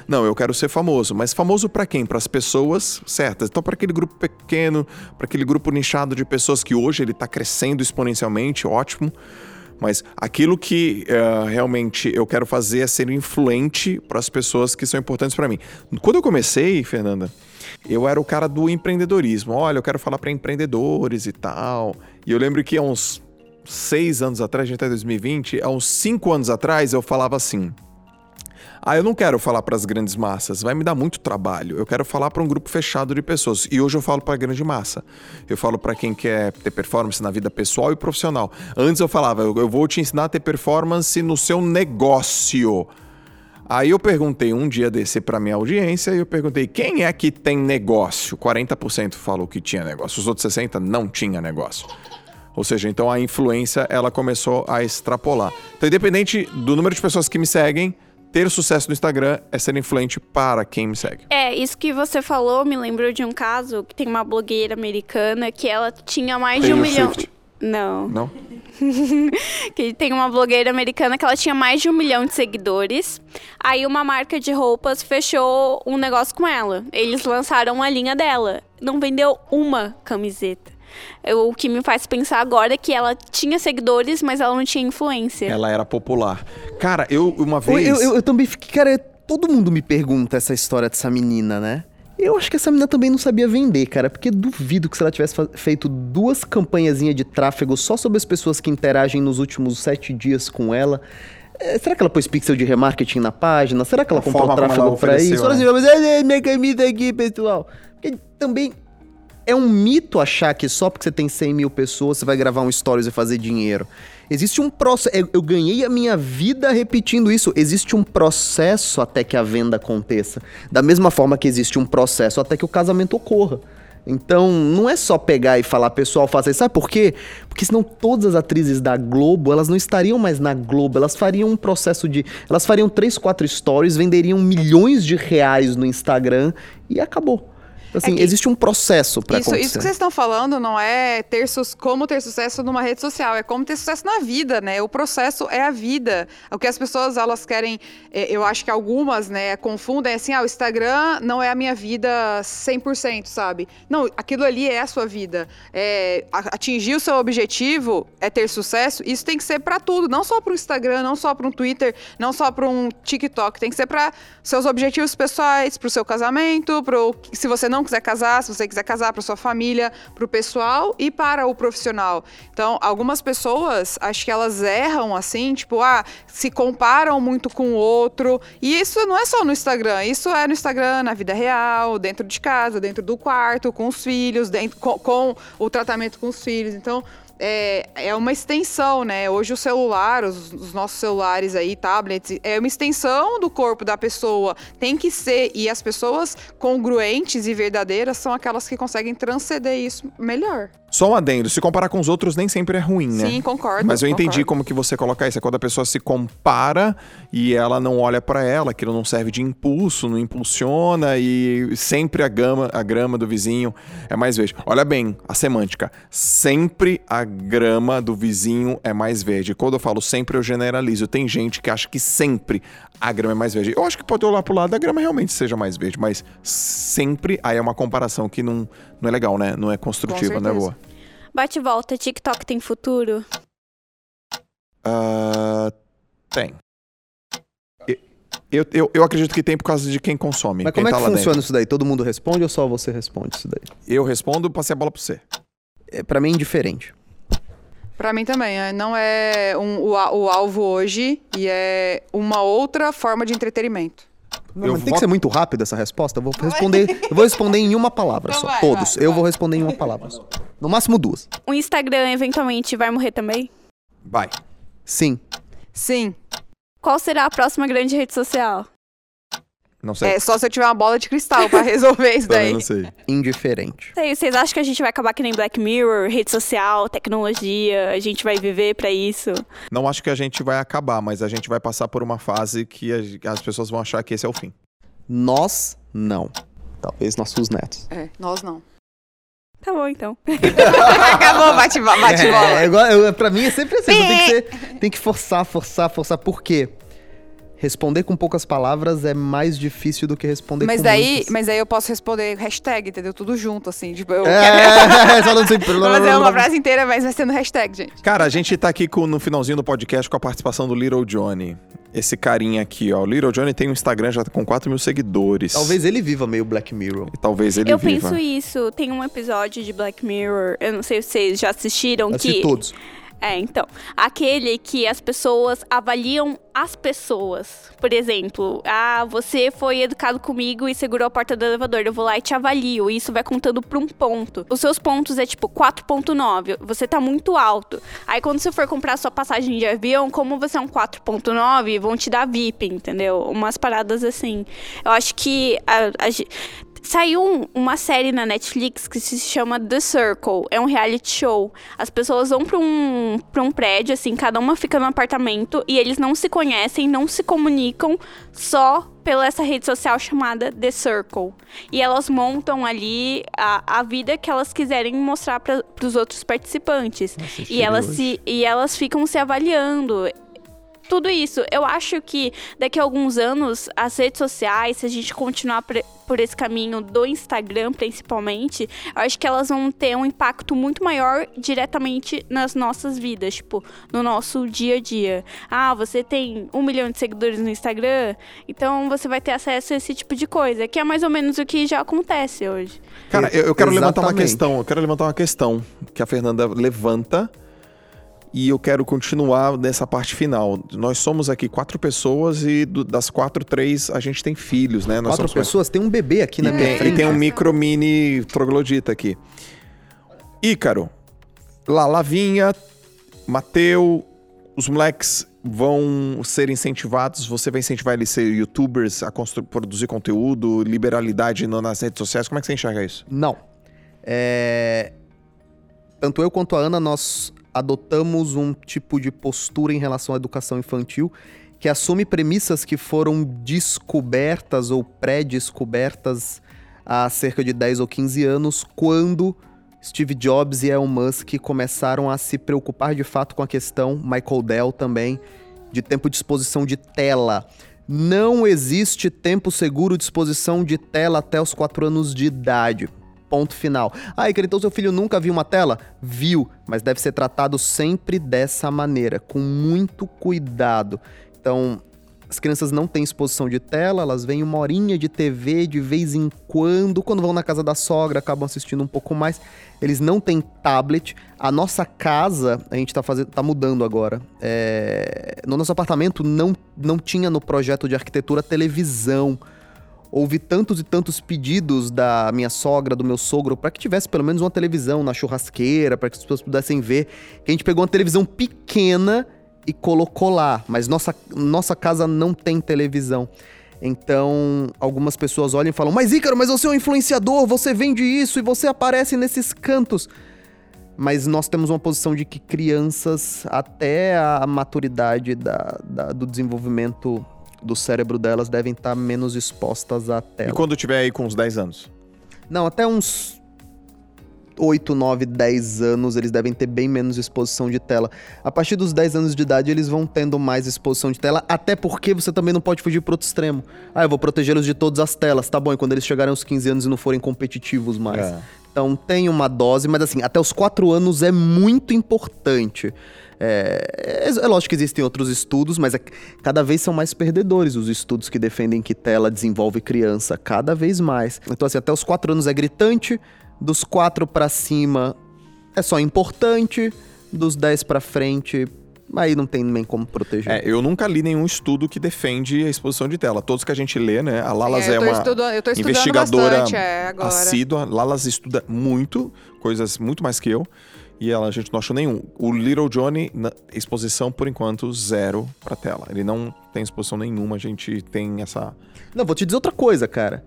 Não, eu quero ser famoso, mas famoso pra quem? Para as pessoas certas. Então, para aquele grupo pequeno, para aquele grupo nichado de pessoas que hoje ele tá crescendo exponencialmente, ótimo. Mas aquilo que eh, realmente eu quero fazer é ser influente para as pessoas que são importantes para mim. Quando eu comecei, Fernanda, eu era o cara do empreendedorismo. Olha, eu quero falar para empreendedores e tal. E eu lembro que há uns seis anos atrás, a gente tá em 2020, há uns cinco anos atrás eu falava assim. Ah, eu não quero falar para as grandes massas, vai me dar muito trabalho. Eu quero falar para um grupo fechado de pessoas. E hoje eu falo para a grande massa. Eu falo para quem quer ter performance na vida pessoal e profissional. Antes eu falava, eu, vou te ensinar a ter performance no seu negócio. Aí eu perguntei um dia desse para minha audiência e eu perguntei: "Quem é que tem negócio?" 40% falou que tinha negócio. Os outros 60 não tinha negócio. Ou seja, então a influência ela começou a extrapolar. Então, independente do número de pessoas que me seguem, ter sucesso no Instagram é ser influente para quem me segue. É, isso que você falou me lembrou de um caso que tem uma blogueira americana que ela tinha mais de um Taylor milhão. Não. Não? que tem uma blogueira americana que ela tinha mais de um milhão de seguidores. Aí uma marca de roupas fechou um negócio com ela. Eles lançaram a linha dela. Não vendeu uma camiseta. Eu- O que me faz pensar agora é que ela tinha seguidores, mas ela não tinha influência. Ela era popular. Cara, eu uma vez eu, eu- eu também fiquei, cara, todo mundo me pergunta essa história dessa menina, né? Eu acho que essa menina também não sabia vender, cara, porque duvido que se ela tivesse feito duas campanhazinhas de tráfego só sobre as pessoas que interagem nos últimos sete dias com ela. é, será que ela pôs pixel de remarketing na página? Será que ela A comprou tráfego pra isso? Né? assim, mas é, é, minha camisa aqui, pessoal. Porque também é um mito achar que só porque você tem 100 mil pessoas você vai gravar um stories e fazer dinheiro. Existe um processo. Eu, ganhei a minha vida repetindo isso. Existe um processo até que a venda aconteça. Da mesma forma que existe um processo até que o casamento ocorra. Então, não é só pegar e falar, pessoal, faça isso. Sabe por quê? Porque senão todas as atrizes da Globo, elas não estariam mais na Globo, elas fariam um processo de. Elas fariam três, quatro stories, venderiam milhões de reais no Instagram e acabou. Assim, É que- existe um processo pra Isso, acontecer. isso que vocês estão falando não é ter como ter sucesso numa rede social, é como ter sucesso na vida, né? O processo é a vida. O que as pessoas elas querem, é, eu acho que algumas, né, confundem assim, ah, o Instagram não é a minha vida 100%, sabe? Não, aquilo ali é a sua vida. É, atingir o seu objetivo é ter sucesso. Isso tem que ser pra tudo, não só pro Instagram, não só para um Twitter, não só para um TikTok. Tem que ser pra seus objetivos pessoais, pro seu casamento, pro se você não quiser casar, se você quiser casar, pra sua família, pro pessoal e para o profissional. Então, algumas pessoas, acho que elas erram assim, tipo, ah, se comparam muito com o outro. E isso não é só no Instagram, isso é no Instagram, na vida real, dentro de casa, dentro do quarto, com os filhos, dentro, com, com o tratamento com os filhos. Então, é, é uma extensão, né? Hoje o celular, os, os nossos celulares aí, tablets, é uma extensão do corpo da pessoa. Tem que ser. E as pessoas congruentes e verdadeiras são aquelas que conseguem transcender isso melhor. Só um adendo, se comparar com os outros nem sempre é ruim, né? Sim, concordo. Mas eu entendi concordo. como que você coloca isso. É quando a pessoa se compara e ela não olha pra ela, aquilo não serve de impulso, não impulsiona e sempre a gama, a grama do vizinho é mais verde. Olha bem a semântica. Sempre a grama do vizinho é mais verde. Quando eu falo sempre, eu generalizo. Tem gente que acha que sempre a grama é mais verde. Eu acho que pode olhar pro lado da grama realmente seja mais verde, mas sempre aí é uma comparação que não, não é legal, né? Não é construtiva, não é boa. Bate e volta, TikTok tem futuro? Ah, tem. Eu, eu, eu acredito que tem por causa de quem consome. Mas quem como é tá que lá funciona dentro. isso daí? Todo mundo responde ou só você responde isso daí? Eu respondo, passei a bola pra você. É, pra mim é indiferente. Pra mim também, é, não é um- o, o alvo hoje e é uma outra forma de entretenimento. Não, Eu mas tem voto- que ser muito rápida essa resposta. Eu vou responder, eu vou responder em uma palavra Então só. vai, Todos. vai, eu vai. vou responder em uma palavra só. No máximo duas. O Instagram eventualmente vai morrer também? Vai. Sim. Sim, Qual será a próxima grande rede social? Não sei. é só se eu tiver uma bola de cristal pra resolver isso Também daí. não sei. Indiferente. Sei, Vocês acham que a gente vai acabar que nem Black Mirror, rede social, tecnologia, a gente vai viver pra isso? Não acho que a gente vai acabar, mas a gente vai passar por uma fase que as pessoas vão achar que esse é o fim. Nós, não. Talvez nossos netos. É, nós não. Tá bom, então. Acabou, bate, bate bola. É, igual, eu, pra mim é sempre assim. Tem que, ser, tem que forçar, forçar, forçar. Por quê? Responder com poucas palavras é mais difícil do que responder Mas com daí, muitas. mas daí eu posso responder hashtag, entendeu? Tudo junto, assim. Tipo, eu É, falando assim. quero fazer uma frase inteira, mas vai sendo hashtag, gente. Cara, a gente tá aqui com- no finalzinho do podcast com a participação do Little Johnny. Esse carinha aqui, ó. O Little Johnny tem um Instagram já com 4 mil seguidores. Talvez ele viva meio Black Mirror. E talvez ele eu viva. penso isso. Tem um episódio de Black Mirror, eu não sei se vocês já assistiram, Assisti que... todos. É, então. Aquele que as pessoas avaliam as pessoas. Por exemplo, ah, você foi educado comigo e segurou a porta do elevador. Eu vou lá e te avalio. E isso vai contando por um ponto. Os seus pontos é tipo 4.9. Você tá muito alto. Aí quando você for comprar sua passagem de avião, como você é um 4.9, vão te dar VIP, entendeu? Umas paradas assim. Eu acho que a- a Saiu um- uma série na Netflix que se chama The Circle. É um reality show. As pessoas vão pra um, pra um prédio, assim, cada uma fica num apartamento e eles não se conhecem, não se comunicam só pela essa rede social chamada The Circle. E elas montam ali a, a vida que elas quiserem mostrar para os outros participantes. e, elas se, e elas ficam se avaliando tudo isso. Eu acho que daqui a alguns anos, as redes sociais, se a gente continuar por, esse caminho do Instagram, principalmente, eu acho que elas vão ter um impacto muito maior diretamente nas nossas vidas, tipo, no nosso dia a dia. Ah, você tem um milhão de seguidores no Instagram, então você vai ter acesso a esse tipo de coisa, que é mais ou menos o que já acontece hoje. Cara, eu, eu quero levantar uma Exatamente. questão. Eu quero levantar uma questão que a Fernanda levanta e eu quero continuar nessa parte final. Nós somos aqui quatro pessoas e do- das quatro, três, a gente tem filhos, né? Nós Quatro pessoas, tem um bebê aqui na minha tem, e frente. tem um micro mini troglodita aqui. Ícaro, lá, Lavinha, Mateu, os moleques vão ser incentivados, você vai incentivar eles a ser youtubers, a produzir conteúdo, liberalidade nas redes sociais, como é que você enxerga isso? Não. É, Tanto eu quanto a Ana, nós adotamos um tipo de postura em relação à educação infantil que assume premissas que foram descobertas ou pré-descobertas há cerca de 10 ou 15 anos, quando Steve Jobs e Elon Musk começaram a se preocupar de fato com a questão, Michael Dell também, de tempo de exposição de tela. Não existe tempo seguro de exposição de tela até os 4 anos de idade. Ponto final. Ah, Iker, então seu filho nunca viu uma tela? Viu, mas deve ser tratado sempre dessa maneira, com muito cuidado. Então, as crianças não têm exposição de tela, elas veem uma horinha de TV de vez em quando. Quando vão na casa da sogra, acabam assistindo um pouco mais. Eles não têm tablet. A nossa casa, a gente tá, fazendo, tá mudando agora. É, No nosso apartamento não, não tinha no projeto de arquitetura televisão. Houve tantos e tantos pedidos da minha sogra, do meu sogro, para que tivesse pelo menos uma televisão na churrasqueira, para que as pessoas pudessem ver. Que a gente pegou uma televisão pequena e colocou lá, mas nossa, nossa casa não tem televisão. Então, algumas pessoas olham e falam: Mas Ícaro, mas você é um influenciador, você vende isso e você aparece nesses cantos. Mas nós temos uma posição de que crianças, até a maturidade da, da- do desenvolvimento do cérebro delas, devem estar menos expostas à E tela. quando tiver aí com uns 10 anos? Não, até uns 8, 9, 10 anos, eles devem ter bem menos exposição de tela. A partir dos 10 anos de idade, eles vão tendo mais exposição de tela, até porque você também não pode fugir pro outro extremo. Ah, eu vou protegê-los de todas as telas, tá bom, e quando eles chegarem aos 15 anos e não forem competitivos mais. É. Então tem uma dose, mas assim, até os 4 anos é muito importante. É, é, é lógico que existem outros estudos, mas é- cada vez são mais perdedores os estudos que defendem que tela desenvolve criança, cada vez mais. Então, assim, até os 4 anos é gritante, dos 4 pra cima é só importante, dos 10 pra frente, aí não tem nem como proteger. É, eu nunca li nenhum estudo que defende a exposição de tela. Todos que a gente lê, né? A Lalas É, é, uma estudo- investigadora bastante, é, agora. assídua. Lalas estuda muito, coisas muito mais que eu. E ela, a gente não achou nenhum. O Little Johnny, exposição, por enquanto, zero pra tela. Ele não tem exposição nenhuma, a gente tem essa... Não, vou te dizer outra coisa, cara.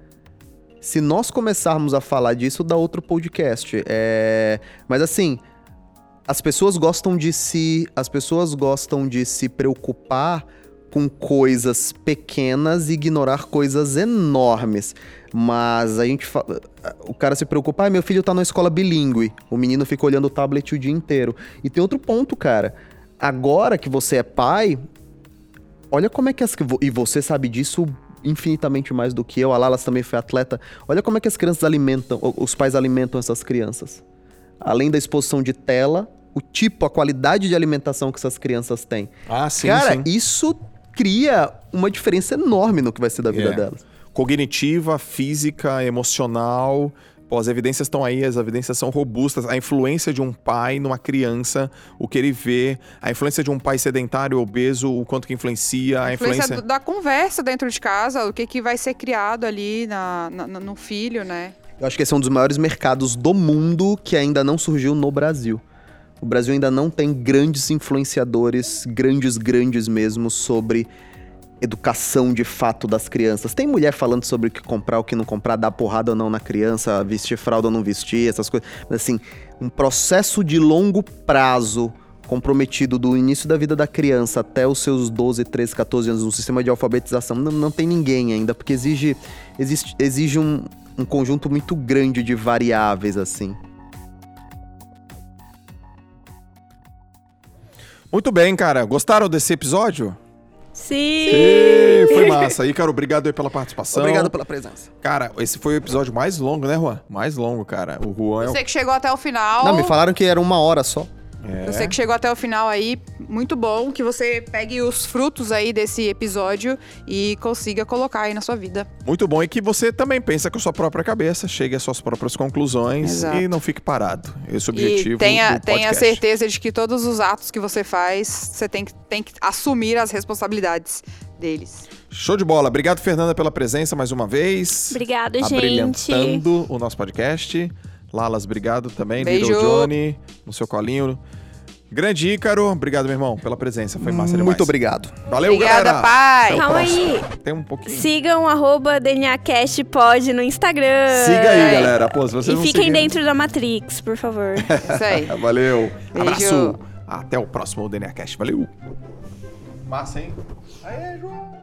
Se nós começarmos a falar disso, dá outro podcast. É... Mas assim, as pessoas gostam de se. As pessoas gostam de se preocupar com coisas pequenas e ignorar coisas enormes. Mas a gente fala. O cara se preocupa, ah, meu filho tá numa escola bilíngue. O menino fica olhando o tablet o dia inteiro. E tem outro ponto, cara. Agora que você é pai, Olha como é que as. E você sabe disso infinitamente mais do que eu. A Lalas também foi atleta. Olha como é que as crianças alimentam, os pais alimentam essas crianças. Além da exposição de tela, o tipo, a qualidade de alimentação que essas crianças têm. Ah, sim, Cara, sim. isso cria uma diferença enorme no que vai ser da vida É. delas. Cognitiva, física, emocional. Pô, as evidências estão aí, as evidências são robustas. A influência de um pai numa criança, o que ele vê, a influência de um pai sedentário, obeso, o quanto que influencia, a influência influência. da conversa dentro de casa, o que, que vai ser criado ali na, na- no filho, né? Eu acho que esse é um dos maiores mercados do mundo que ainda não surgiu no Brasil. O Brasil ainda não tem grandes influenciadores, grandes, grandes mesmo, sobre educação de fato das crianças. Tem mulher falando sobre o que comprar, o que não comprar, dar porrada ou não na criança, vestir fralda ou não vestir, essas coisas. Mas assim, um processo de longo prazo comprometido do início da vida da criança até os seus 12, 13, 14 anos, um sistema de alfabetização, não, não tem ninguém ainda, porque exige, existe, exige um, um conjunto muito grande de variáveis, assim. Muito bem, cara. Gostaram desse episódio? Sim! Sim, foi massa. Ícaro, obrigado aí pela participação. Obrigado pela presença. Cara, esse foi o episódio mais longo, né, Juan? Mais longo, cara. O Juan é o... Você que chegou até o final. Não, me falaram que era uma hora só. É. Você que chegou até o final aí, muito bom que você pegue os frutos aí desse episódio e consiga colocar aí na sua vida. Muito bom e que você também pensa com a sua própria cabeça, chegue às suas próprias conclusões Exato. e não fique parado. Esse é o objetivo e tenha, do tenha certeza de que todos os atos que você faz, você tem que, tem que assumir as responsabilidades deles. Show de bola. Obrigado, Fernanda, pela presença mais uma vez. Obrigada, gente. Abrilhantando o nosso podcast. Lalas, obrigado também. Beijo. Little Johnny, no seu colinho. Grande Ícaro, obrigado, meu irmão, pela presença. Foi massa demais. Muito obrigado. Valeu, Obrigada, galera. pai. Até o Calma próximo. aí. Tem um pouquinho. Sigam arroba DNAcastPod no Instagram. Siga aí, galera. Pô, se vocês E não fiquem seguirem- dentro da Matrix, por favor. Isso aí. Valeu. Beijo. Abraço. Até o próximo DNA Cast. Valeu. Massa, hein? Aê, João.